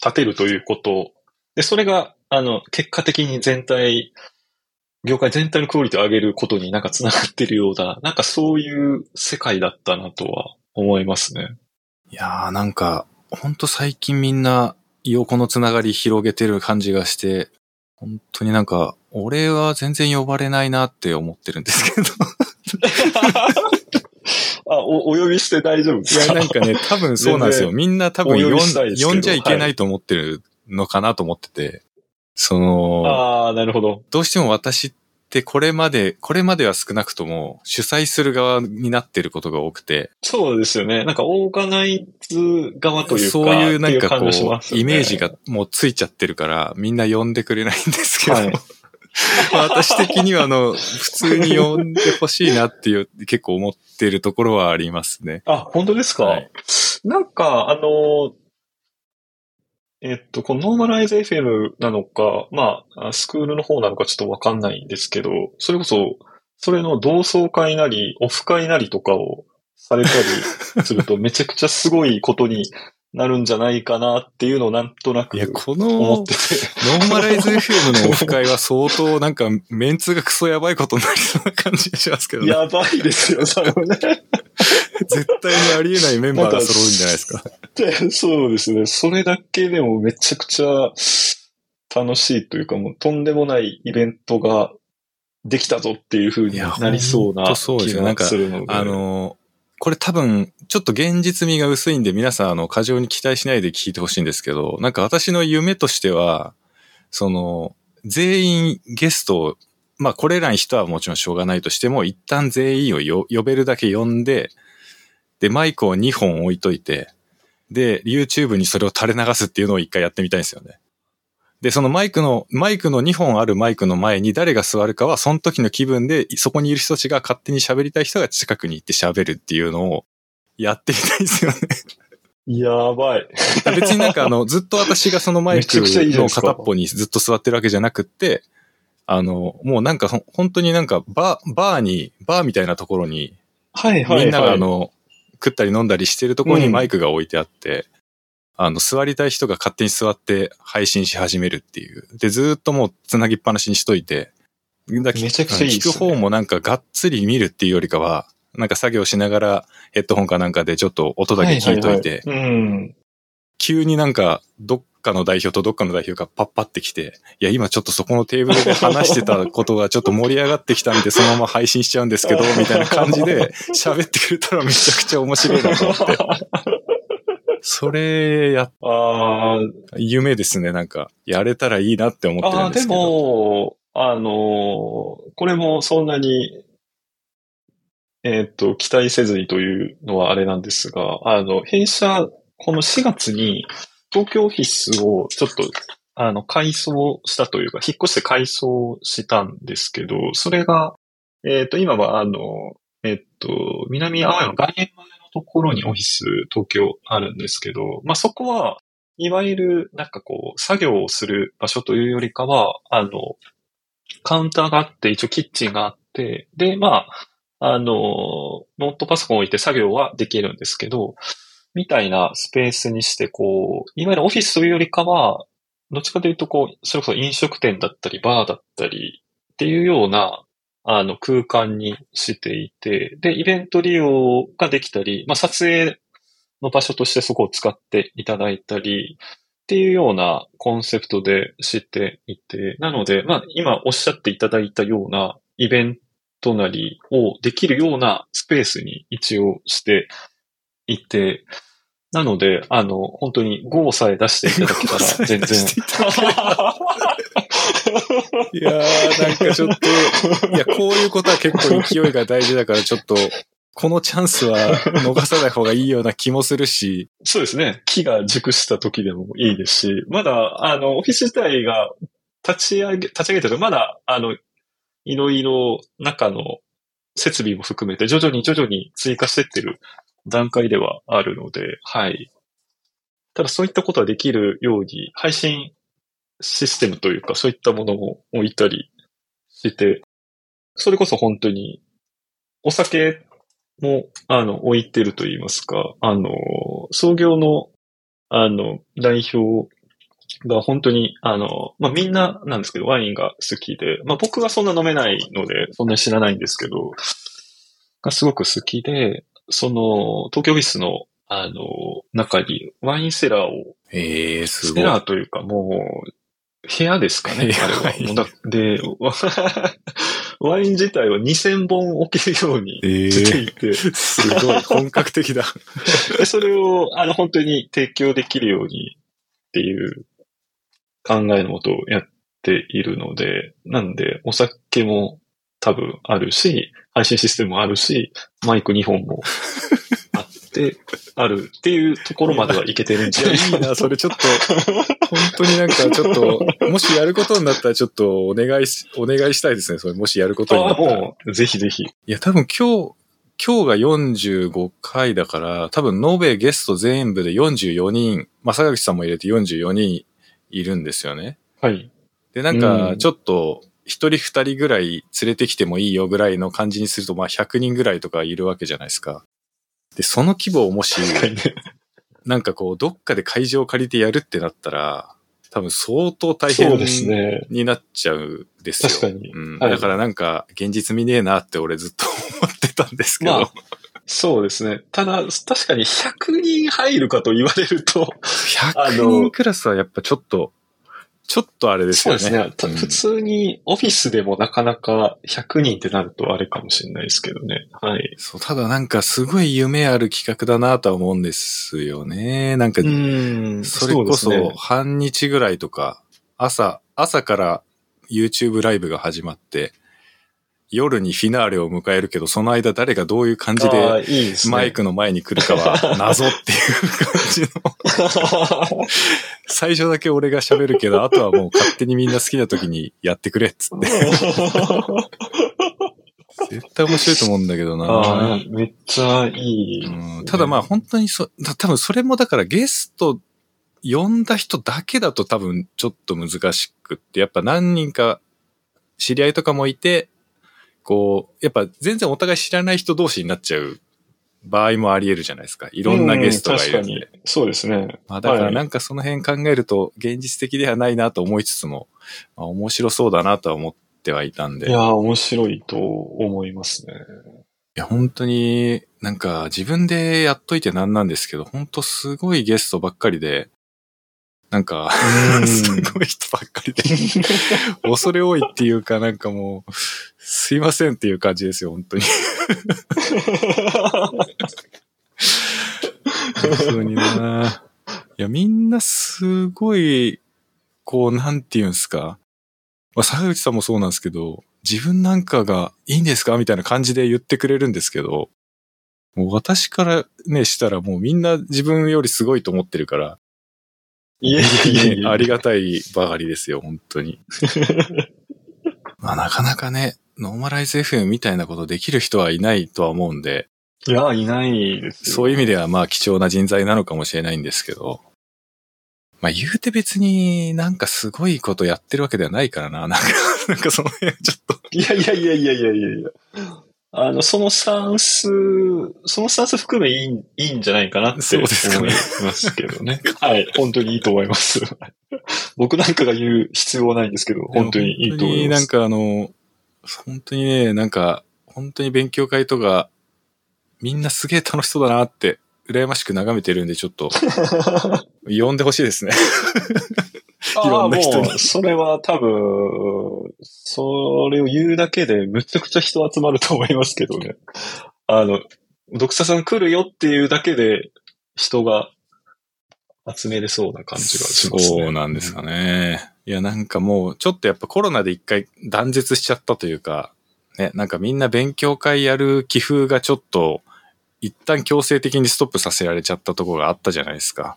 立てるということ。で、それが、あの、結果的に全体、業界全体のクオリティを上げることになんか繋がってるような、なんかそういう世界だったなとは思いますね。いやーなんか、ほんと最近みんな横のつながり広げてる感じがして、本当になんか、俺は全然呼ばれないなって思ってるんですけど。<laughs> あ、お、お呼びして大丈夫ですか？いや、なんかね、多分そうなんですよ。みんな多分呼んじゃいけないと思ってるのかなと思ってて。その、ああ、なるほど。どうしても私ってこれまで、これまでは少なくとも主催する側になってることが多くて。そうですよね。なんかオーガナイズ側というか、そういうなんかこう、ね、イメージがもうついちゃってるから、みんな呼んでくれないんですけど。はい <laughs> 私的にはあの、普通に呼んでほしいなっていう、結構思ってるところはありますね。あ、本当ですか、はい、なんか、あの、えっと、このノーマライズ FM なのか、まあ、スクールの方なのかちょっとわかんないんですけど、それこそ、それの同窓会なり、オフ会なりとかをされたり <laughs> すると、めちゃくちゃすごいことになるんじゃないかなっていうのをなんとなく思ってて。いや、この、ノーマライズ FM のオフ会は相当なんかメンツがクソやばいことになりそうな感じがしますけどね。やばいですよ、それもね。絶対にありえないメンバーが揃うんじゃないですか。そうですね。それだけでもめちゃくちゃ楽しいというか、もうとんでもないイベントができたぞっていう風になりそうな気がするので。そうですね。なんか、あの、これ多分、ちょっと現実味が薄いんで皆さん、あの、過剰に期待しないで聞いてほしいんですけど、なんか私の夢としては、その、全員ゲストを、まあこれらに人はもちろんしょうがないとしても、一旦全員を呼べるだけ呼んで、で、マイクを2本置いといて、で、YouTube にそれを垂れ流すっていうのを一回やってみたいんですよね。で、そのマイクの、マイクの2本あるマイクの前に誰が座るかは、その時の気分で、そこにいる人たちが勝手に喋りたい人が近くに行って喋るっていうのをやってみたいですよね。やばい。別になんかあの、ずっと私がそのマイクの片っぽにずっと座ってるわけじゃなくって、あの、もうなんか本当になんかバー、バーに、バーみたいなところに、はいはい、はい、みんながあの、食ったり飲んだりしてるところにマイクが置いてあって、うん、あの、座りたい人が勝手に座って配信し始めるっていう。で、ずっともう繋ぎっぱなしにしといて、めちゃくちゃいい、ね、聞く方もなんかがっつり見るっていうよりかは、なんか作業しながらヘッドホンかなんかでちょっと音だけ聞いといて、急になんかどっかの代表とどっかの代表がパッパってきて、いや、今ちょっとそこのテーブルで話してたことがちょっと盛り上がってきたんで、そのまま配信しちゃうんですけど、みたいな感じで喋ってくれたらめちゃくちゃ面白いなと思って。それや、あ夢ですね。なんか、やれたらいいなって思ってる、んですけど。あでも、あの、これもそんなに、えっ、と、期待せずにというのはあれなんですが、あの、弊社、この4月に東京オフィスをちょっと、あの、改装したというか、引っ越して改装したんですけど、それが、えっ、と、今はあの、えっ、と、南青山外苑前のところにオフィス東京あるんですけど、まあ、そこは、いわゆる、なんかこう、作業をする場所というよりかは、あの、カウンターがあって、一応キッチンがあって、で、まあ、あの、ノートパソコンを置いて作業はできるんですけど、みたいなスペースにして、こう、いわゆるオフィスというよりかは、どっちかというと、こう、それこそ飲食店だったり、バーだったりっていうような、あの、空間にしていて、で、イベント利用ができたり、まあ、撮影の場所としてそこを使っていただいたり、っていうようなコンセプトでしていて、なので、まあ、今おっしゃっていただいたようなイベントなりをできるようなスペースに一応していて、なので、あの、本当に GO さえ出していただけたら全然。いやー、なんかちょっと、いや、こういうことは結構勢いが大事だから、ちょっと、このチャンスは逃さない方がいいような気もするし、そうですね。木が熟した時でもいいですし、まだ、あの、オフィス自体が立ち上げ、立ち上げてると、まだ、あの、いろいろ中の設備も含めて徐々に徐々に追加してってる段階ではあるので、はい。ただそういったことはできるように、配信システムというか、そういったものも置いたりして、それこそ本当に、お酒も、あの、置いてると言いますか、あの、創業の、あの、代表が本当に、あの、まあ、みんななんですけど、ワインが好きで、まあ、僕はそんな飲めないので、そんなに知らないんですけど、がすごく好きで、その、東京オフィスの、あの、中にワインセラーをええー、すごセい。ラーというかもう、部屋ですかね、<laughs> あれは。もうだで、わ <laughs> ワイン自体は2000本置けるようにええしていて、すごい、<laughs> 本格的だ。でそれを、あの、本当に提供できるようにっていう考えのもとやっているので、なんで、お酒も多分あるし、配信システムもあるし、マイク2本もあって、あるっていうところまではいけてるんじゃないかいいな、それちょっと、本当になんかちょっと、もしやることになったらちょっとお願いし、お願いしたいですね。それもしやることになあったら。いもう、ぜひぜひ。や、多分今日、今日が45回だから、多分延べゲスト全部で44人、まあ、坂口さんも入れて44人いるんですよね。はい。で、なんうか、んちょっと、一人二人ぐらい連れてきてもいいよぐらいの感じにすると、まあ、100人ぐらいとかいるわけじゃないですか。で、その規模をもし、なんかこう、どっかで会場を借りてやるってなったら、多分相当大変。になっちゃうんですよ。確かにうんはいだからなんか、現実見ねえなって俺ずっと思ってたんですけど。まあそうですね。ただ、確かに100人入るかと言われると、あ100の人クラスはやっぱちょっと、ちょっとあれですよね。そうですね。普通にオフィスでもなかなか100人ってなるとあれかもしれないですけどね。はい。そう、ただなんかすごい夢ある企画だなとは思うんですよね。なんか、んそれこそ半日ぐらいとか、朝、朝から YouTube ライブが始まって、夜にフィナーレを迎えるけど、その間誰がどういう感じあで。マイクの前に来るかは <laughs> 謎っていう感じの。最初だけ俺が喋るけど、あとはもう勝手にみんな好きな時にやってくれっつって。<laughs> 絶対面白いと思うんだけどな。めっちゃいい、うんただまあ本当にそ、た多分それもだからゲスト呼んだ人だけだと多分ちょっと難しくって、やっぱ何人か知り合いとかもいて、こう、やっぱ全然お互い知らない人同士になっちゃう場合もあり得るじゃないですか。いろんなゲストがいるんで。うん確かに。そうですね。まあだからはいなんかその辺考えると現実的ではないなと思いつつも、まあ、面白そうだなとは思ってはいたんで。いやー、面白いと思いますね。いや、本当に、なんか自分でやっといてなんなんですけど、本当すごいゲストばっかりで、なんか、<laughs> すごい人ばっかりで、恐れ多いっていうか、なんかもう、すいませんっていう感じですよ、本当に。本当になや、みんなすごい、こう、なんて言うんですか。まあ、坂口さんもそうなんですけど、自分なんかがいいんですかみたいな感じで言ってくれるんですけど、もう私からね、したらもうみんな自分よりすごいと思ってるから、いえいえいえいえ。ありがたいばかりですよ、本当に。まあなかなかね、ノーマライズ FM みたいなことできる人はいないとは思うんで、いや、いないですよ。そういう意味ではまあ貴重な人材なのかもしれないんですけど、まあ言うて別になんかすごいことやってるわけではないからな。<laughs> なんか、なんかその辺ちょっと。いやいやいやいやいやいやいや。あの、そのスタンス、そのスタンス含めいいいいんじゃないかなって思いますけどね。はい。本当にいいと思います。僕なんかが言う必要はないんですけど、本当にいいと思います。本当になんかあの、本当にね、なんか、本当に勉強会とか、みんなすげえ楽しそうだなって、羨ましく眺めてるんで、ちょっと、<laughs> 呼んでほしいですね。いああ、ろんな人にもう、それは多分、それを言うだけでむちゃくちゃ人集まると思いますけどね。あの、読者さん来るよっていうだけで人が集めれそうな感じがしますね。そうなんですかね。いや、なんかもう、ちょっとやっぱコロナで一回断絶しちゃったというか、ね、なんかみんな勉強会やる気風がちょっと、一旦強制的にストップさせられちゃったところがあったじゃないですか。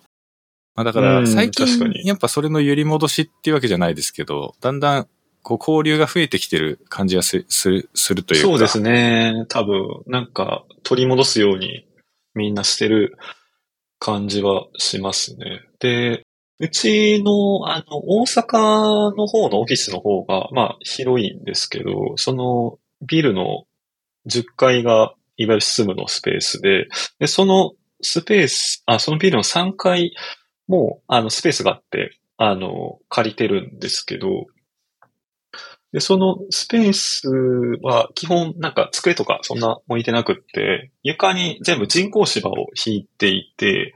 まあだからうん最近やっぱそれの揺り戻しっていうわけじゃないですけど、だんだん、こう交流が増えてきてる感じがすする、するというか。そうですね。多分、なんか取り戻すようにみんなしてる感じはしますね。で、うちの、あの、大阪の方のオフィスの方が、まあ、広いんですけど、そのビルの10階が、いわゆる執務のスペースで、で、そのスペース、あ、そのビルの3階も、あの、スペースがあって、あの、借りてるんですけど、で、そのスペースは基本なんか机とかそんな置いてなくって、床に全部人工芝を引いていて、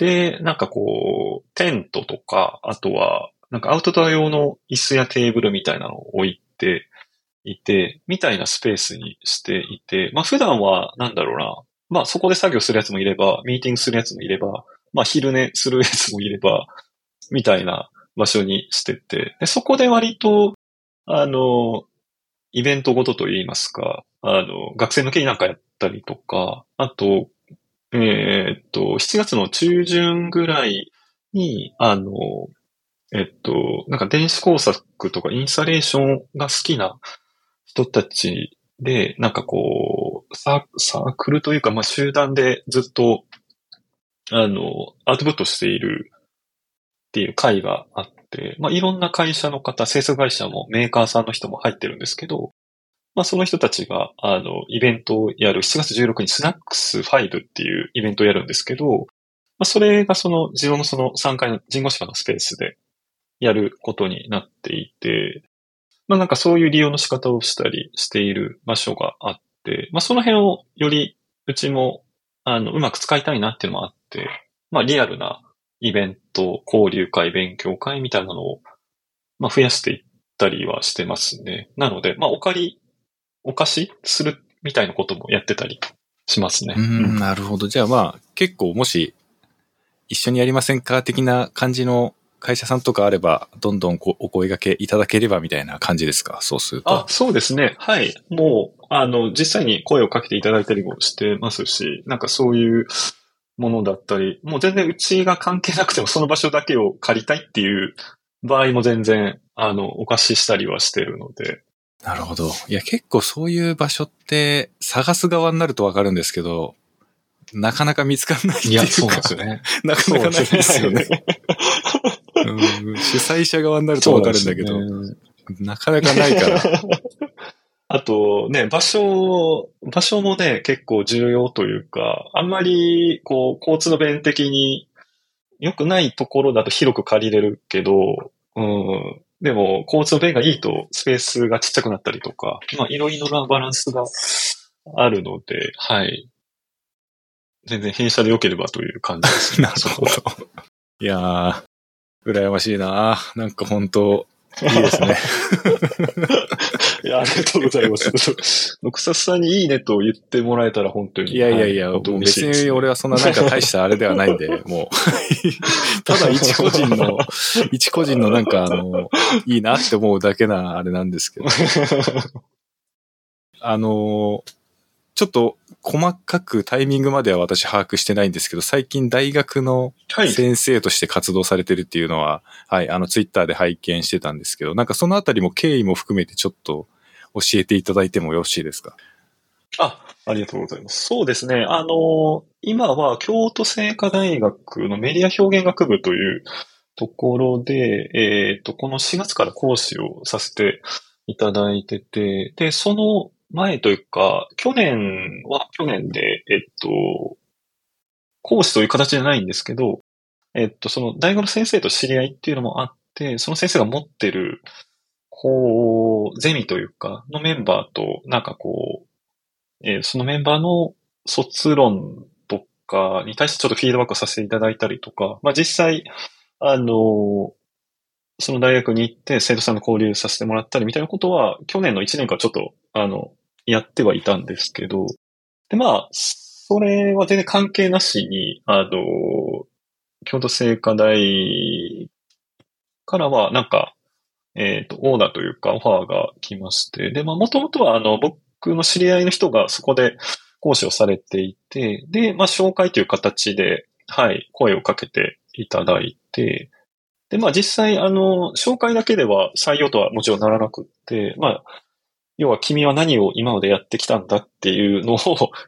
で、なんかこう、テントとか、あとは、なんかアウトドア用の椅子やテーブルみたいなのを置いていて、みたいなスペースにしていて、まあ普段はなんだろうな、まあそこで作業するやつもいれば、ミーティングするやつもいれば、まあ昼寝するやつもいれば、みたいな場所にしてて、でそこで割と、あの、イベントごとといいますか、あの、学生向けになんかやったりとか、あと、えーっと、7月の中旬ぐらいに、あの、えっと、なんか電子工作とかインスタレーションが好きな人たちで、なんかこう、サーサークルというか、まあ集団でずっと、あの、アウトプットしているっていう会があって、まあいろんな会社の方、制作会社もメーカーさんの人も入ってるんですけど、まあその人たちが、あの、イベントをやる、7月16日スナックス5っていうイベントをやるんですけど、まあそれがその、自分のその3階の人工芝のスペースでやることになっていて、まあなんかそういう利用の仕方をしたりしている場所があって、まあその辺をよりうちも、あの、うまく使いたいなっていうのもあって、まあリアルなイベント、交流会、勉強会みたいなのを、まあ増やしていったりはしてますね。なので、まあお借り、お貸しするみたいなこともやってたりしますね。うん、なるほど。じゃあまあ、結構もし、一緒にやりませんか的な感じの会社さんとかあれば、どんどんこお声掛けいただければみたいな感じですか？そうすると。あ、そうですね。はい。もう、あの、実際に声をかけていただいたりもしてますし、なんかそういうものだったり、もう全然うちが関係なくてもその場所だけを借りたいっていう場合も全然、あの、お貸ししたりはしてるので。なるほど。いや、結構そういう場所って、探す側になるとわかるんですけど、なかなか見つかんないっていうか、ね。<laughs> なかなかないですよね。うん主催者側になるとわかるんだけど、ねなかなかないから。<laughs> あとね、場所、場所もね、結構重要というか、あんまり、こう、交通の便的に良くないところだと広く借りれるけど、うん。でも、交通便がいいとスペースがちっちゃくなったりとか、まあ、いろいろなバランスがあるので、はい。全然弊社で良ければという感じですね。<laughs> なるほど。いやー、羨ましいななんか本当いいですね。<laughs> いや、ありがとうございます。ノクサスさんにいいねと言ってもらえたら本当に。いやいやいや、はいですに俺はそんななんか大したあれではないんで、もう、<laughs> ただ一個人の、一個人のなんかあの、いいなって思うだけなあれなんですけど、<laughs> あの、ちょっと細かくタイミングまでは私把握してないんですけど、最近大学のはい。先生として活動されてるっていうのは、はい、あのツイッターで拝見してたんですけど、なんかそのあたりも経緯も含めてちょっと教えていただいてもよろしいですか？あ、ありがとうございます。そうですね。あの、今は京都精華大学のメディア表現学部というところで、えっ、と、この4月から講師をさせていただいてて、で、その前というか、去年は去年で、えっと、講師という形じゃないんですけど、えっと、その大学の先生と知り合いっていうのもあって、その先生が持ってる、こう、ゼミというか、のメンバーと、なんかこう、えーそのメンバーの卒論とかに対してちょっとフィードバックをさせていただいたりとか、まあ実際、あのその大学に行って生徒さんの交流させてもらったりみたいなことは、去年の1年間ちょっと、あの、やってはいたんですけど、で、まあ、それは全然関係なしに、あの京都精華大からは、なんか、えっ、と、オーダーというか、オファーが来まして、で、まあ、もともとは、あの、僕の知り合いの人がそこで講師をされていて、で、まあ、紹介という形で、はい、声をかけていただいて、で、まあ、実際、あの、紹介だけでは採用とはもちろんならなくって、まあ、要は君は何を今までやってきたんだっていうのを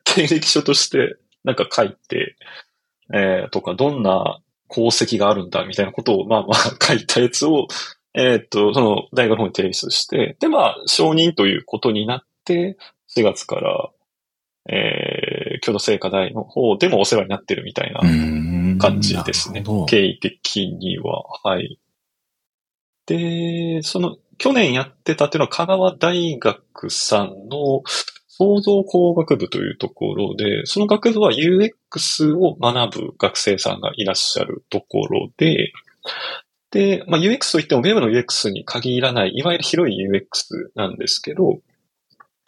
経歴書として <laughs> なんか書いて、えー、とか、どんな功績があるんだみたいなことを、まあまあ <laughs> 書いたやつを、えーっと、その大学の方に提出して、で、まあ、承認ということになって、4月から、えー、京都精華大の方でもお世話になってるみたいな感じですね。経緯的には。はい。で、その、去年やってたっていうのは香川大学さんの創造工学部というところで、その学部は UX を学ぶ学生さんがいらっしゃるところで、で、まあ、UX といっても Web の UX に限らない、いわゆる広い UX なんですけど、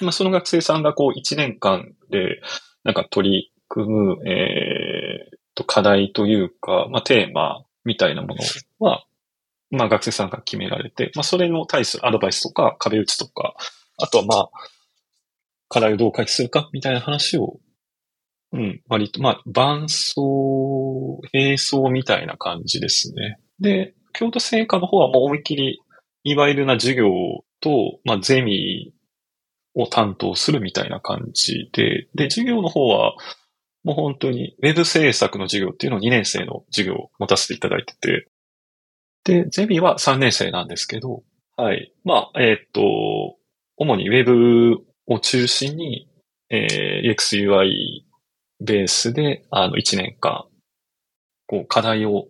まあ、その学生さんがこう1年間で、なんか取り組む、えーと、課題というか、まあ、テーマみたいなものは、まあ、学生さんが決められて、まあ、それに対するアドバイスとか、壁打ちとか、あとはまあ、課題をどう解決するかみたいな話を、うん、割と、まあ、伴奏、並奏みたいな感じですね。で、京都精華の方はもう思いっきり、いわゆるな授業と、まあ、ゼミを担当するみたいな感じで、で、授業の方は、もう本当に、ウェブ制作の授業っていうのを2年生の授業を持たせていただいてて、で、ゼミは3年生なんですけど、はい。まあ、えーっと、主にウェブを中心に、えー、UXUI ベースで、あの、1年間、こう、課題を、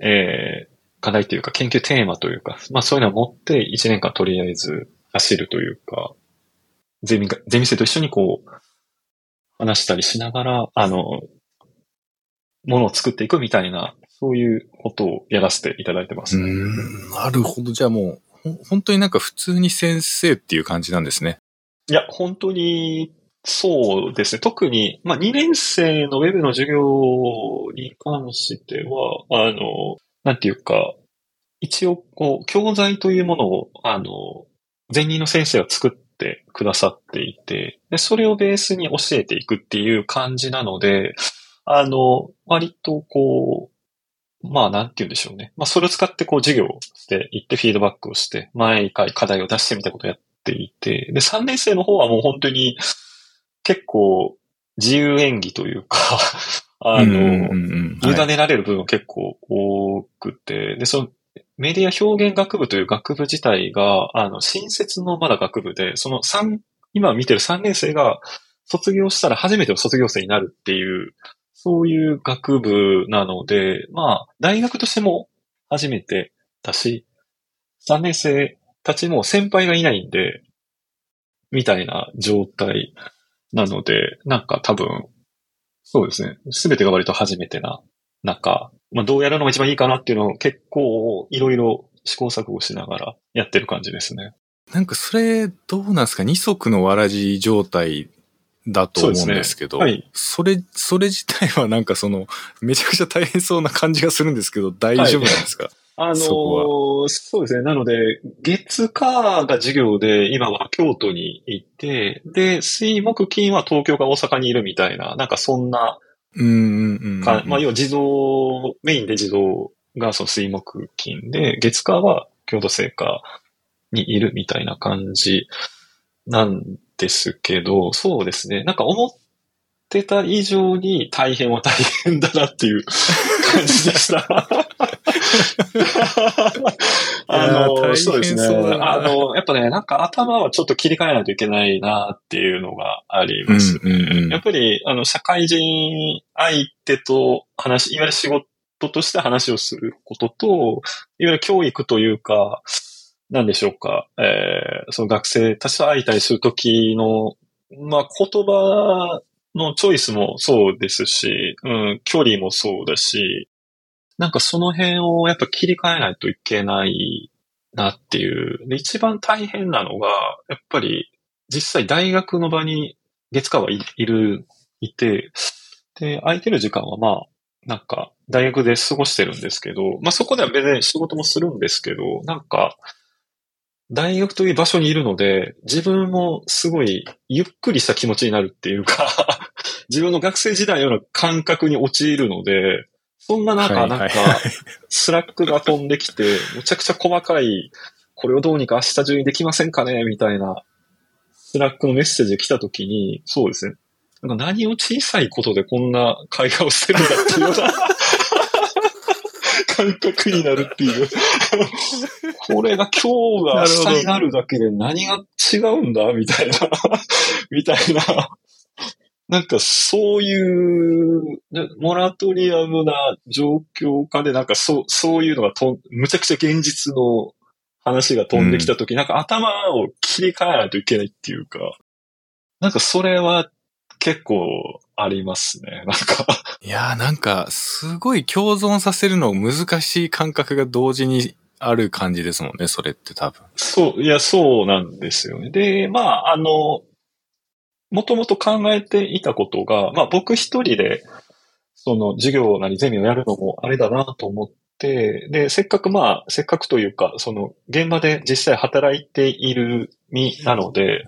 えー、課題というか、研究テーマというか、まあそういうのを持って、1年間とりあえず走るというか、ゼミが、ゼミ生と一緒にこう、話したりしながら、あの、ものを作っていくみたいな、そういうことをやらせていただいてます。うーん、なるほど。じゃあもう、ほ本当になんか普通に先生っていう感じなんですね。いや、本当に、そうですね。特に、まあ、2年生のウェブの授業に関しては、あの、なんていうか、一応、こう、教材というものを、あの、前任の先生が作ってくださっていて、で、それをベースに教えていくっていう感じなので、あの、割とこう、まあ、なんて言うんでしょうね。まあ、それを使ってこう、授業をしていって、フィードバックをして、毎回課題を出してみたことをやっていて、で、3年生の方はもう本当に、結構、自由演技というか、<laughs> あの、うんうんうんはい委ねられる部分結構多くて、で、その、メディア表現学部という学部自体が、あの、新設のまだ学部で、その3、今見てる3年生が卒業したら初めての卒業生になるっていう、そういう学部なので、まあ、大学としても初めてだし、3年生たちも先輩がいないんで、みたいな状態なので、なんか多分、そうですね。すべてが割と初めてな中、まあどうやるのが一番いいかなっていうのを結構いろいろ試行錯誤しながらやってる感じですね。なんかそれ、どうなんですか？二足のわらじ状態だと思うんですけど、そね。はい。それ、それ自体はなんかその、めちゃくちゃ大変そうな感じがするんですけど、大丈夫なんですか、あのそこーそうですね。なので、月火が授業で、今は京都に行って、で、水木金は東京か大阪にいるみたいな、なんかそんなうんうんうんうん。か、まあ、要は児童、メインで児童がその水木金で、月火は京都聖火にいるみたいな感じなんですけど、そうですね。なんか思ってた以上に大変は大変だなっていう <laughs> 感じでした。<laughs> あの、そうですね。あの、やっぱね、なんか頭はちょっと切り替えないといけないなっていうのがあります。うんうんうんやっぱり、あの、社会人相手と話、いわゆる仕事として話をすることと、いわゆる教育というか、なんでしょうか、えーその学生たちと会いたりするときの、まあ、言葉のチョイスもそうですし、うん、距離もそうだし、なんかその辺をやっぱ切り替えないといけないなっていう。で、一番大変なのが、やっぱり実際大学の場に月火はいいる、いて、で、空いてる時間はまあ、なんか、大学で過ごしてるんですけど、まあそこでは別に仕事もするんですけど、なんか、大学という場所にいるので、自分もすごいゆっくりした気持ちになるっていうか、<laughs> 自分の学生時代のような感覚に陥るので、そんな中、はいなんかはい、 Slack が飛んできて、むちゃくちゃ細かい、これをどうにか明日中にできませんかねみたいな、Slack のメッセージが来たときに、そうですね。なんか何を小さいことでこんな会話をしてるんだっていうような感覚になるっていう。これが今日が明日になるだけで何が違うんだみたいな、<laughs> みたいな。なんかそういう、モラトリアムな状況下でなんかそう、そういうのがと、むちゃくちゃ現実の話が飛んできたとき、なんか頭を切り替えないといけないっていうか、なんかそれは結構ありますね。<laughs> なんか、いやーなんか、すごい共存させるの難しい感覚が同時にある感じですもんね、それって多分。そう、いや、そうなんですよね。で、まあ、あの、もともと考えていたことが、まあ僕一人で、その授業なりゼミをやるのもあれだなと思って、で、せっかくまあ、せっかくというか、その現場で実際働いている身なので、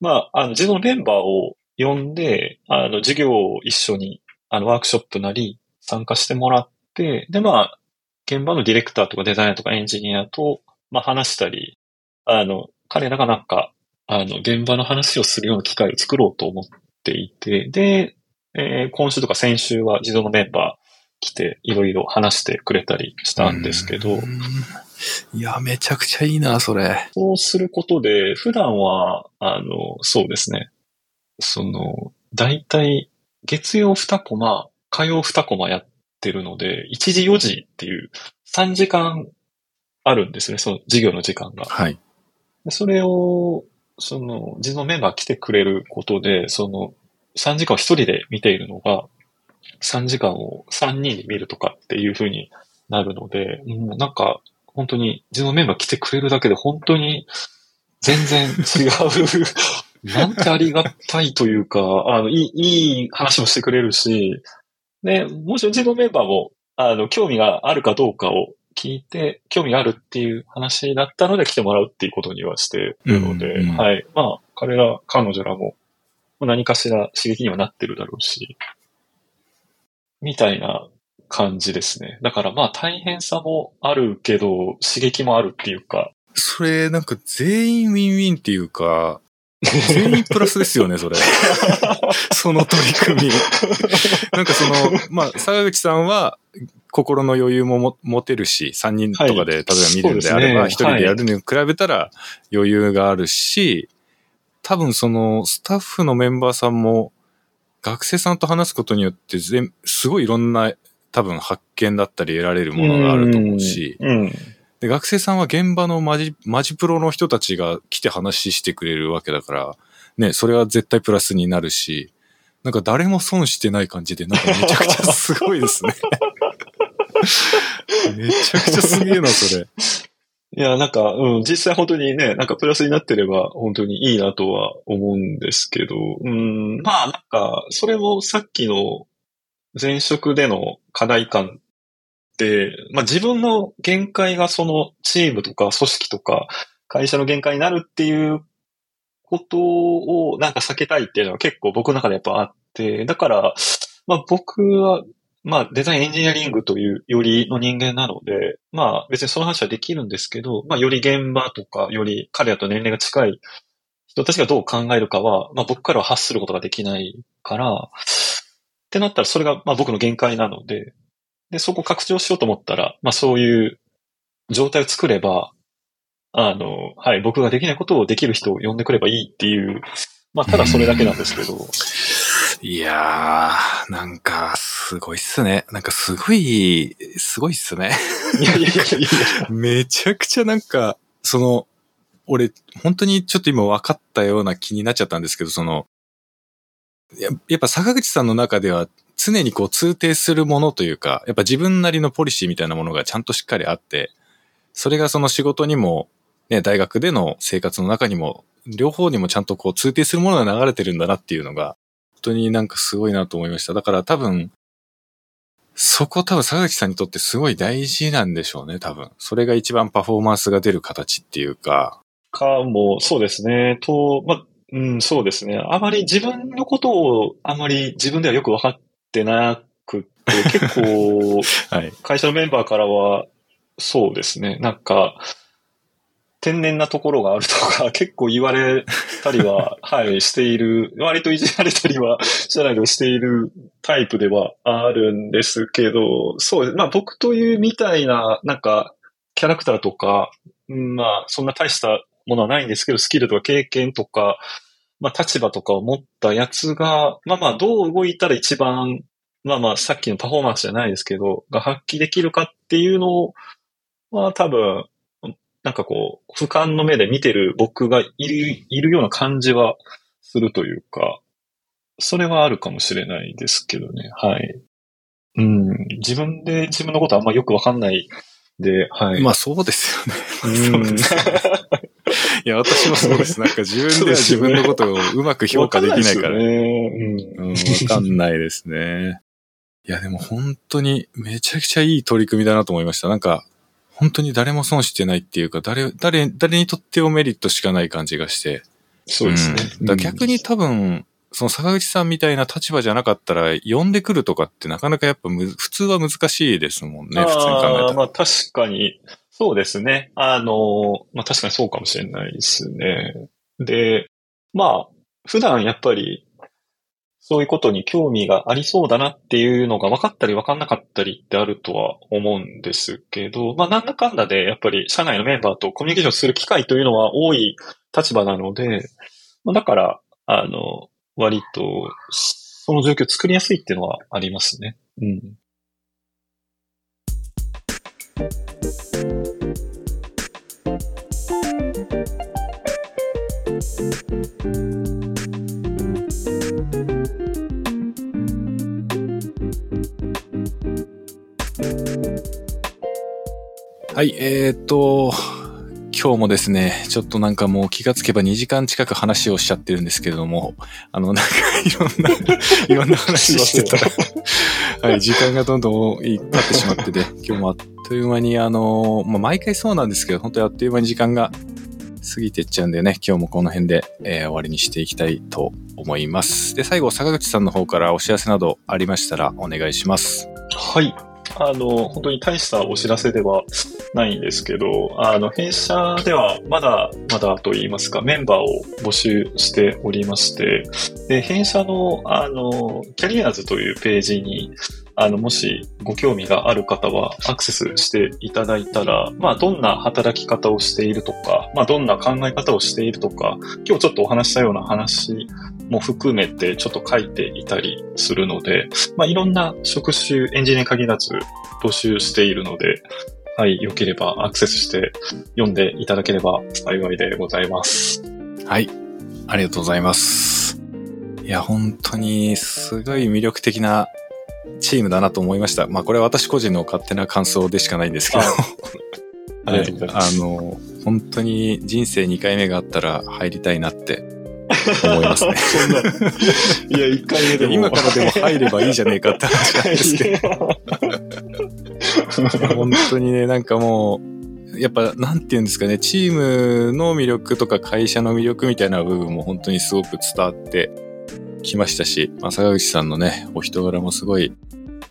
まあ、あの、自分のメンバーを呼んで、あの、授業を一緒に、あの、ワークショップなり参加してもらって、で、まあ、現場のディレクターとかデザイナーとかエンジニアと、まあ話したり、あの、彼らがなんか、あの、現場の話をするような機会を作ろうと思っていて、で、えー今週とか先週は自動のメンバー来て、いろいろ話してくれたりしたんですけど、うんいや、めちゃくちゃいいな、それ。そうすることで、普段は、あの、そうですね。その、だいたい月曜2コマ、火曜2コマやってるので、1時4時っていう3時間あるんですね、その授業の時間が。はい。でそれを、その、自分のメンバー来てくれることで、その、3時間を一人で見ているのが、3時間を3人で見るとかっていう風になるので、もうなんか、本当に自分のメンバー来てくれるだけで本当に全然違う、<laughs> なんてありがたいというか、あの、いい、いい話もしてくれるし、で、もちろん自分のメンバーも、あの、興味があるかどうかを聞いて、興味があるっていう話だったので来てもらうっていうことにはしてるので、うんうんはい。まあ、彼ら、彼女らも、まあ何かしら刺激にはなってるだろうし、みたいな感じですね。だからまあ大変さもあるけど、刺激もあるっていうか、それ、なんか全員ウィンウィンっていうか、全員プラスですよね、それ。<laughs> その取り組み。なんかその、まあ、坂口さんは、心の余裕もも持てるし、3人とかで、はい例えば見るんであれば、1そうですね人でやるに比べたら余裕があるし、多分その、スタッフのメンバーさんも、学生さんと話すことによって全、すごいいろんな、多分発見だったり得られるものがあると思うし、うん。うんで、学生さんは現場のマジ、マジプロの人たちが来て話してくれるわけだから、ね、それは絶対プラスになるし、なんか誰も損してない感じで、なんかめちゃくちゃすごいですね。<laughs> めちゃくちゃすげえな、それ。いや、なんか、うん、実際本当にね、なんかプラスになってれば本当にいいなとは思うんですけど、うん、まあなんか、それもさっきの前職での課題感で、まあ自分の限界がそのチームとか組織とか会社の限界になるっていうことをなんか避けたいっていうのは結構僕の中でやっぱあって、だから、まあ僕はまあ、デザインエンジニアリングというよりの人間なので、まあ別にその話はできるんですけど、まあより現場とか、より彼らと年齢が近い人たちがどう考えるかは、まあ僕からは発することができないから、ってなったらそれがまあ僕の限界なので、で、そこを拡張しようと思ったら、まあそういう状態を作れば、あの、はい、僕ができないことをできる人を呼んでくればいいっていう、まあただそれだけなんですけど。<laughs> いやー、なんか、すごいっすね。なんかすごい、すごいっすね。いやいやいやいや <laughs> めちゃくちゃなんか、その、俺、本当にちょっと今分かったような気になっちゃったんですけど、その、ややっぱ坂口さんの中では常にこう通底するものというか、やっぱ自分なりのポリシーみたいなものがちゃんとしっかりあって、それがその仕事にも、ね、大学での生活の中にも、両方にもちゃんとこう通底するものが流れてるんだなっていうのが、本当になんかすごいなと思いました。だから多分、そこ多分坂口さんにとってすごい大事なんでしょうね、多分。それが一番パフォーマンスが出る形っていうか。かも、そうですね。と、まうん、そうですね。あまり自分のことをあまり自分ではよくわかってなくて、結構、<laughs> はい、会社のメンバーからは、そうですね。なんか、天然なところがあるとか <laughs> 結構言われたりは、<laughs> はい、している、割といじられたりは、じゃないとしているタイプではあるんですけど、そうです。まあ僕というみたいな、なんか、キャラクターとか、まあそんな大したものはないんですけど、スキルとか経験とか、まあ立場とかを持ったやつが、まあまあどう動いたら一番、まあまあさっきのパフォーマンスじゃないですけど、が発揮できるかっていうのを、まあ多分、なんかこう、俯瞰の目で見てる僕がいる、いるような感じはするというか、それはあるかもしれないですけどね。はい。うん。自分で自分のことあんまよくわかんないで、はい。まあそうですよね。うん。<laughs> いや、私もそうです。なんか自分では自分のことをうまく評価できないから。ね、うん。わかんないですね。いや、でも本当にめちゃくちゃいい取り組みだなと思いました。なんか、本当に誰も損してないっていうか、誰、誰、誰にとってもメリットしかない感じがして。そうですね。うん、だ逆に多分、その坂口さんみたいな立場じゃなかったら、呼んでくるとかってなかなかやっぱ普通は難しいですもんね、普通に考えたら。まあ確かに、そうですね。あの、まあ確かにそうかもしれないですね。で、まあ、普段やっぱりそういうことに興味がありそうだなっていうのが分かったり分かんなかったりってあるとは思うんですけど、まあなんだかんだでやっぱり社内のメンバーとコミュニケーションする機会というのは多い立場なので、まあ、だから、あの、割と、その状況を作りやすいっていうのはありますね。うん。はい、えー、っと、今日もですね、ちょっとなんかもう気がつけば2時間近く話をしちゃってるんですけれども、あの、なんかいろんな、<laughs> いろんな話してたら、はい、時間がどんどん経ってしまってて、今日もあっという間に、あの、まあ、毎回そうなんですけど、本当にあっという間に時間が過ぎてっちゃうんでね、今日もこの辺で、えー、終わりにしていきたいと思います。で、最後、坂口さんの方からお知らせなどありましたらお願いします。はい。あの、本当に大したお知らせではないんですけど、あの、弊社ではまだまだと言いますか、メンバーを募集しておりまして、で、弊社の、あの、キャリアーズというページに、あの、もしご興味がある方はアクセスしていただいたら、まあ、どんな働き方をしているとか、まあ、どんな考え方をしているとか、今日ちょっとお話したような話も含めてちょっと書いていたりするので、まあ、いろんな職種、エンジニアに限らず募集しているので、はい、良ければアクセスして読んでいただければ幸いでございます。はい、ありがとうございます。いや、本当にすごい魅力的なチームだなと思いました。まあこれは私個人の勝手な感想でしかないんですけど。あ <laughs> りがとうございます。はい、あの、本当に人生2回目があったら入りたいなって思いますね。<laughs> そんな。いや、1回目でも。今からでも入ればいいじゃねえかって話なんですけど。<laughs> 本当にね、なんかもう、やっぱ、なんて言うんですかね、チームの魅力とか会社の魅力みたいな部分も本当にすごく伝わってきましたし、まあ、坂口さんのね、お人柄もすごい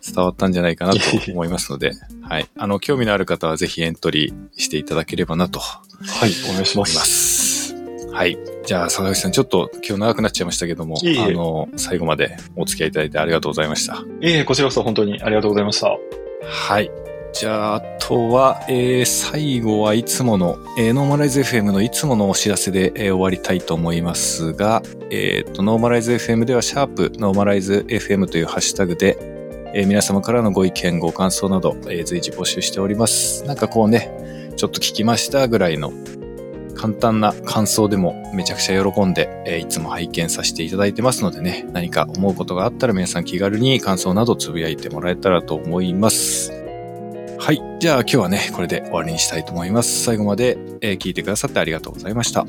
伝わったんじゃないかなと思いますので、はい。あの、興味のある方はぜひエントリーしていただければなとはい、お願いします。す。はい。じゃあ、坂口さん、ちょっと今日長くなっちゃいましたけども、いえいえあの、最後までお付き合いいただいてありがとうございました。いえ、こちらこそ本当にありがとうございました。はい。じゃあ、あとは、えー、最後はいつもの、えー、ノーマライズ FM のいつものお知らせで、えー終わりたいと思いますが、えっ、と、ノーマライズ FM では、シャープノーマライズ FM というハッシュタグで、えー皆様からのご意見、ご感想など、えー随時募集しております。なんかこうね、ちょっと聞きましたぐらいの簡単な感想でもめちゃくちゃ喜んで、えーいつも拝見させていただいてますのでね、何か思うことがあったら皆さん気軽に感想などつぶやいてもらえたらと思います。はい。じゃあ今日はね、これで終わりにしたいと思います。最後まで、え聞いてくださってありがとうございました。